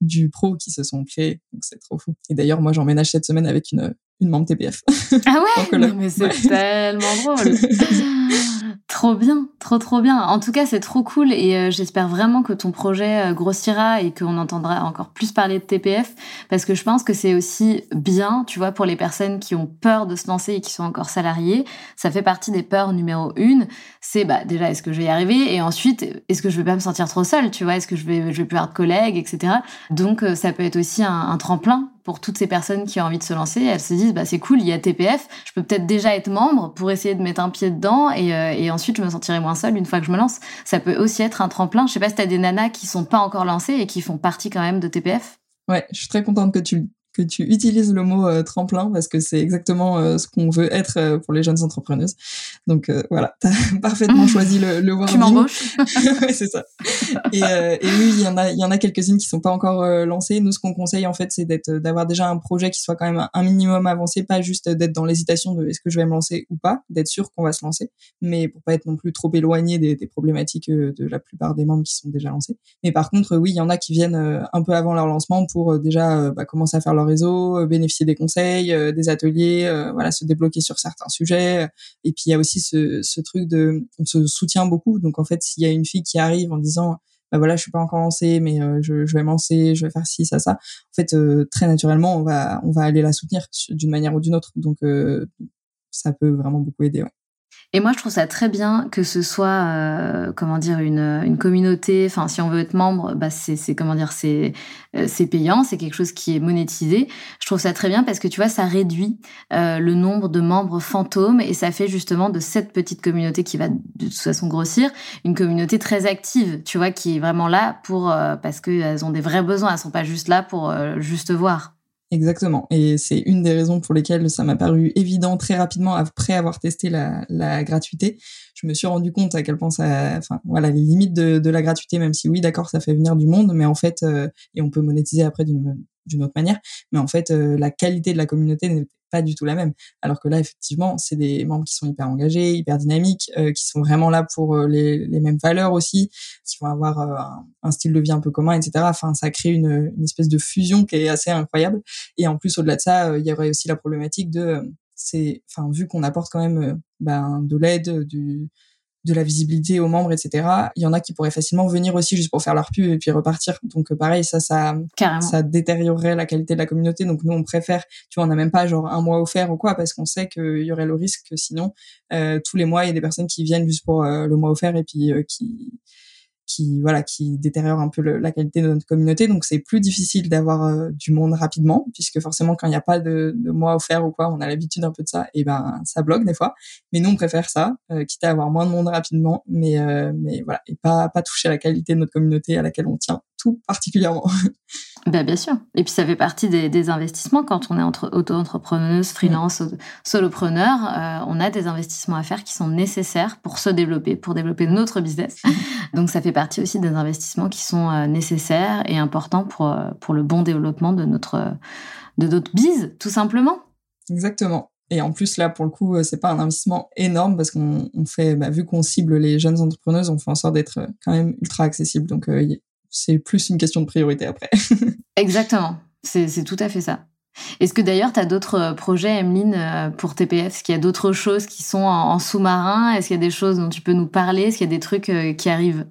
du pro qui se sont créées. Donc c'est trop fou. Et d'ailleurs moi j'emménage cette semaine avec une une membre TPF. Ah ouais, mais c'est tellement drôle. Trop bien, trop trop bien. En tout cas, c'est trop cool et euh, j'espère vraiment que ton projet euh, grossira et qu'on entendra encore plus parler de TPF parce que je pense que c'est aussi bien, tu vois, pour les personnes qui ont peur de se lancer et qui sont encore salariés. Ça fait partie des peurs numéro une. C'est bah déjà est-ce que je vais y arriver et ensuite est-ce que je vais pas me sentir trop seule, tu vois, est-ce que je vais je vais plus avoir de collègues, etc. Donc euh, ça peut être aussi un, un tremplin pour toutes ces personnes qui ont envie de se lancer. Elles se disent, bah, c'est cool, il y a TPF, je peux peut-être déjà être membre pour essayer de mettre un pied dedans et, et, ensuite je me sentirai moins seule une fois que je me lance. Ça peut aussi être un tremplin. Je sais pas si tu as des nanas qui sont pas encore lancées et qui font partie quand même de TPF. Ouais, je suis très contente que tu que tu utilises le mot euh, tremplin parce que c'est exactement euh, ce qu'on veut être euh, pour les jeunes entrepreneuses. Donc voilà, tu as parfaitement choisi le, le wording. Tu m'embauches ouais, c'est ça. Et, et, oui, il y en a, il y en a quelques-unes qui sont pas encore lancées. Nous, ce qu'on conseille en fait, c'est d'être, d'avoir déjà un projet qui soit quand même un minimum avancé, pas juste d'être dans l'hésitation de est-ce que je vais me lancer ou pas, d'être sûr qu'on va se lancer, mais pour pas être non plus trop éloigné des, des problématiques de la plupart des membres qui sont déjà lancés. Mais par contre, oui, il y en a qui viennent un peu avant leur lancement pour déjà bah, commencer à faire leur réseau, euh, bénéficier des conseils, euh, des ateliers, euh, voilà, se débloquer sur certains sujets. Et puis il y a aussi ce, ce truc de, on se soutient beaucoup. Donc en fait, s'il y a une fille qui arrive en disant bah voilà, je suis pas encore lancée, mais je, je, vais me lancer, je vais faire ci, ça, ça. En fait, très naturellement, on va, on va aller la soutenir d'une manière ou d'une autre. Donc, ça peut vraiment beaucoup aider. Ouais. Et moi, je trouve ça très bien que ce soit, euh, comment dire, une, une communauté. Enfin, si on veut être membre, bah c'est, comment dire, c'est, euh, c'est payant, c'est quelque chose qui est monétisé. Je trouve ça très bien parce que tu vois, ça réduit euh, le nombre de membres fantômes et ça fait justement de cette petite communauté qui va de toute façon grossir une communauté très active. Tu vois, qui est vraiment là pour euh, parce qu'elles ont des vrais besoins. Elles sont pas juste là pour euh, juste voir. Exactement. Et c'est une des raisons pour lesquelles ça m'a paru évident très rapidement après avoir testé la, la, gratuité. Je me suis rendu compte à quel point ça, enfin voilà, les limites de, de la gratuité, même si oui, d'accord, ça fait venir du monde, mais en fait, euh, et on peut monétiser après d'une autre manière, mais en fait, euh, la qualité de la communauté pas du tout la même. Alors que là, effectivement, c'est des membres qui sont hyper engagés, hyper dynamiques, euh, qui sont vraiment là pour euh, les, les, mêmes valeurs aussi, qui vont avoir euh, un, style de vie un peu commun, etc. Enfin, ça crée une, une, espèce de fusion qui est assez incroyable. Et en plus, au-delà de ça, il y aurait aussi la problématique de, c'est, enfin, vu qu'on apporte quand même ben, de l'aide, du de la visibilité aux membres, etc. Il y en a qui pourraient facilement venir aussi juste pour faire leur pub et puis repartir. Donc euh, pareil, ça, ça, ça détériorerait la qualité de la communauté. Donc nous, on préfère, tu vois, on n'a même pas genre un mois offert ou quoi, parce qu'on sait qu'il y aurait le risque que sinon, euh, tous les mois, il y a des personnes qui viennent juste pour euh, le mois offert et puis qui qui voilà qui détériore un peu la qualité de notre communauté. Donc c'est plus difficile d'avoir euh, du monde rapidement puisque forcément quand il n'y a pas de, de mois offert ou quoi on a l'habitude un peu de ça et ben ça bloque des fois. Mais nous on préfère ça euh, quitte à avoir moins de monde rapidement mais euh, mais voilà et pas pas toucher la qualité de notre communauté à laquelle on tient tout particulièrement Ben bien sûr. Et puis ça fait partie des, des investissements quand on est entre auto-entrepreneuse, freelance, solopreneur. Euh, on a des investissements à faire qui sont nécessaires pour se développer, pour développer notre business. Donc ça fait partie aussi des investissements qui sont euh, nécessaires et importants pour, euh, pour le bon développement de notre, de notre bise, tout simplement. Exactement. Et en plus, là, pour le coup, c'est pas un investissement énorme parce qu'on on fait, bah, vu qu'on cible les jeunes entrepreneuses, on fait en sorte d'être quand même ultra accessible. Donc, c'est plus une question de priorité après. Exactement, c'est tout à fait ça. Est-ce que d'ailleurs, tu as d'autres euh, projets, Emeline, euh, pour TPF Est-ce qu'il y a d'autres choses qui sont en, sous-marin? Est-ce qu'il y a des choses dont tu peux nous parler? Est-ce qu'il y a des trucs euh, qui arrivent?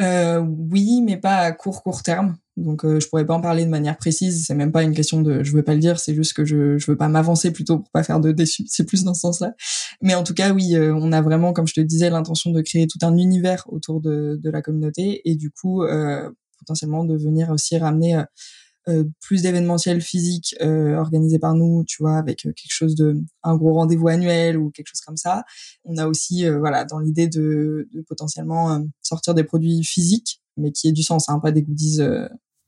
Euh, Oui, mais pas à court court terme. Donc euh, je pourrais pas en parler de manière précise. C'est même pas une question de je veux pas le dire. C'est juste que je je veux pas m'avancer plutôt pour pas faire de déçus. C'est plus dans ce sens-là. Mais en tout cas, oui, euh, on a vraiment, comme je te disais, l'intention de créer tout un univers autour de de la communauté et du coup euh, potentiellement de venir aussi ramener euh, plus d'événementiels physiques euh, organisés par nous, tu vois, avec euh, quelque chose de un gros rendez-vous annuel ou quelque chose comme ça. On a aussi, voilà, dans l'idée de, de, potentiellement sortir des produits physiques, mais qui aient du sens, hein, pas des goodies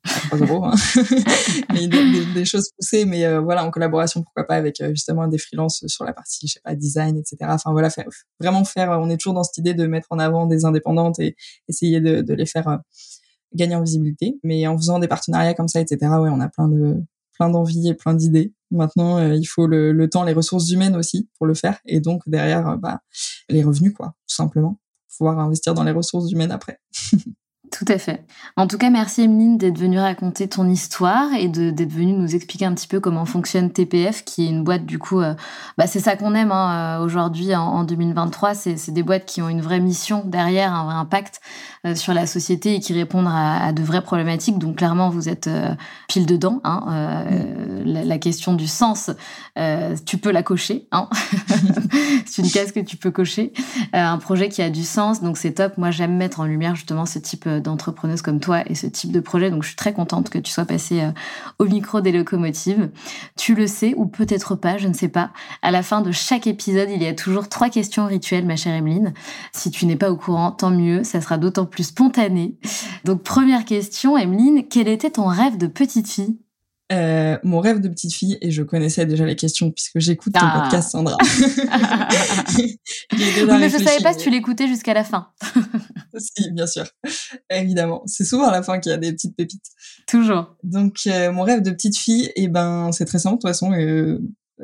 à 3 euros, hein. mais des, des, choses poussées, mais voilà, en collaboration, pourquoi pas, avec justement des freelances sur la partie, je sais pas, design, etc. Enfin voilà, faire, vraiment faire, on est toujours dans cette idée de mettre en avant des indépendantes et essayer de, de les faire gagner en visibilité. Mais en faisant des partenariats comme ça, etc., ouais, on a plein de plein d'envies et plein d'idées. Maintenant, euh, il faut le, le, temps, les ressources humaines aussi pour le faire, et donc derrière, euh, bah, les revenus, quoi, tout simplement. Pouvoir investir dans les ressources humaines après. Tout à fait. En tout cas, merci Emeline d'être venue raconter ton histoire et d'être venue nous expliquer un petit peu comment fonctionne TPF, qui est une boîte du coup, euh, bah, c'est ça qu'on aime hein, euh, aujourd'hui en, en, 2023. C'est des boîtes qui ont une vraie mission derrière, un vrai impact euh, sur la société et qui répondent à, à, de vraies problématiques. Donc clairement, vous êtes euh, pile dedans. Hein, euh, la, la, question du sens, tu peux la cocher. Hein c'est une case que tu peux cocher. un projet qui a du sens, donc c'est top. Moi, j'aime mettre en lumière justement ce type d'entrepreneuse comme toi et ce type de projet. Donc, je suis très contente que tu sois passée euh, au micro des locomotives. Tu le sais ou peut-être pas, je ne sais pas. À la fin de chaque épisode, il y a toujours trois questions rituelles, ma chère Emeline. Si tu n'es pas au courant, tant mieux, ça sera d'autant plus spontané. Donc, première question, Emeline, quel était ton rêve de petite fille? Euh, mon rêve de petite fille, et je connaissais déjà les questions puisque j'écoute ton ah. podcast, Sandra. oui, mais je savais pas si tu l'écoutais jusqu'à la fin. si, bien sûr, évidemment. C'est souvent à la fin qu'il y a des petites pépites. Toujours. Donc, euh, mon rêve de petite fille, et eh ben, c'est très simple de toute façon. Euh,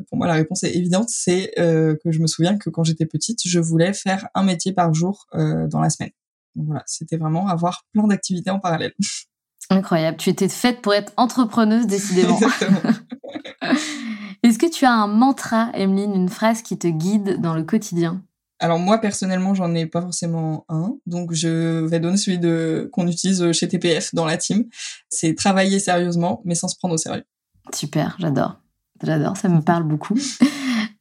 pour moi, la réponse est évidente. C'est euh, que je me souviens que quand j'étais petite, je voulais faire un métier par jour euh, dans la semaine. Donc voilà, c'était vraiment avoir plein d'activités en parallèle. Incroyable. Tu étais faite pour être entrepreneuse, décidément. Est-ce que tu as un mantra, Emeline, une phrase qui te guide dans le quotidien? Alors moi personnellement j'en ai pas forcément un, donc je vais donner celui de qu'on utilise chez TPF dans la team. C'est travailler sérieusement mais sans se prendre au sérieux. Super, j'adore, j'adore, ça me parle beaucoup.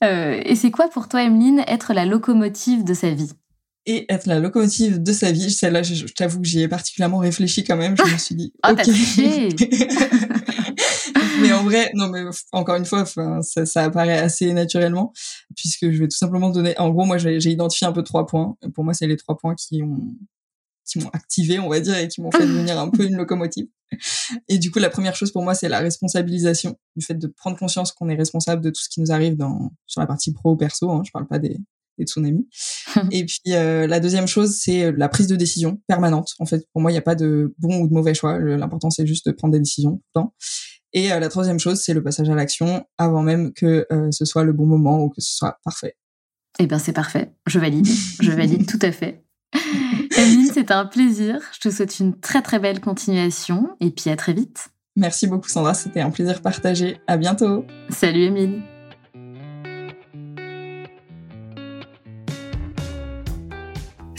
Euh, et c'est quoi pour toi, Emeline, être la locomotive de sa vie? Et être la locomotive de sa vie. Celle-là, je, t'avoue que j'y ai particulièrement réfléchi quand même. Je me suis dit, oh, ok. mais en vrai, non, mais encore une fois, enfin, ça, ça, apparaît assez naturellement, puisque je vais tout simplement donner. En gros, moi, j'ai identifié un peu trois points. Pour moi, c'est les trois points qui ont qui m'ont activé, on va dire, et qui m'ont fait devenir un peu une locomotive. Et du coup, la première chose pour moi, c'est la responsabilisation, du fait de prendre conscience qu'on est responsable de tout ce qui nous arrive dans sur la partie pro ou perso. Hein, je parle pas des des tsunamis. et puis euh, la deuxième chose, c'est la prise de décision permanente. En fait, pour moi, il n'y a pas de bon ou de mauvais choix. L'important, c'est juste de prendre des décisions tout le temps. Et euh, la troisième chose, c'est le passage à l'action avant même que euh, ce soit le bon moment ou que ce soit parfait. Eh bien, c'est parfait. Je valide. Je valide tout à fait. Emeline, c'était un plaisir. Je te souhaite une très très belle continuation et puis à très vite. Merci beaucoup Sandra, c'était un plaisir partagé. À bientôt. Salut Emeline.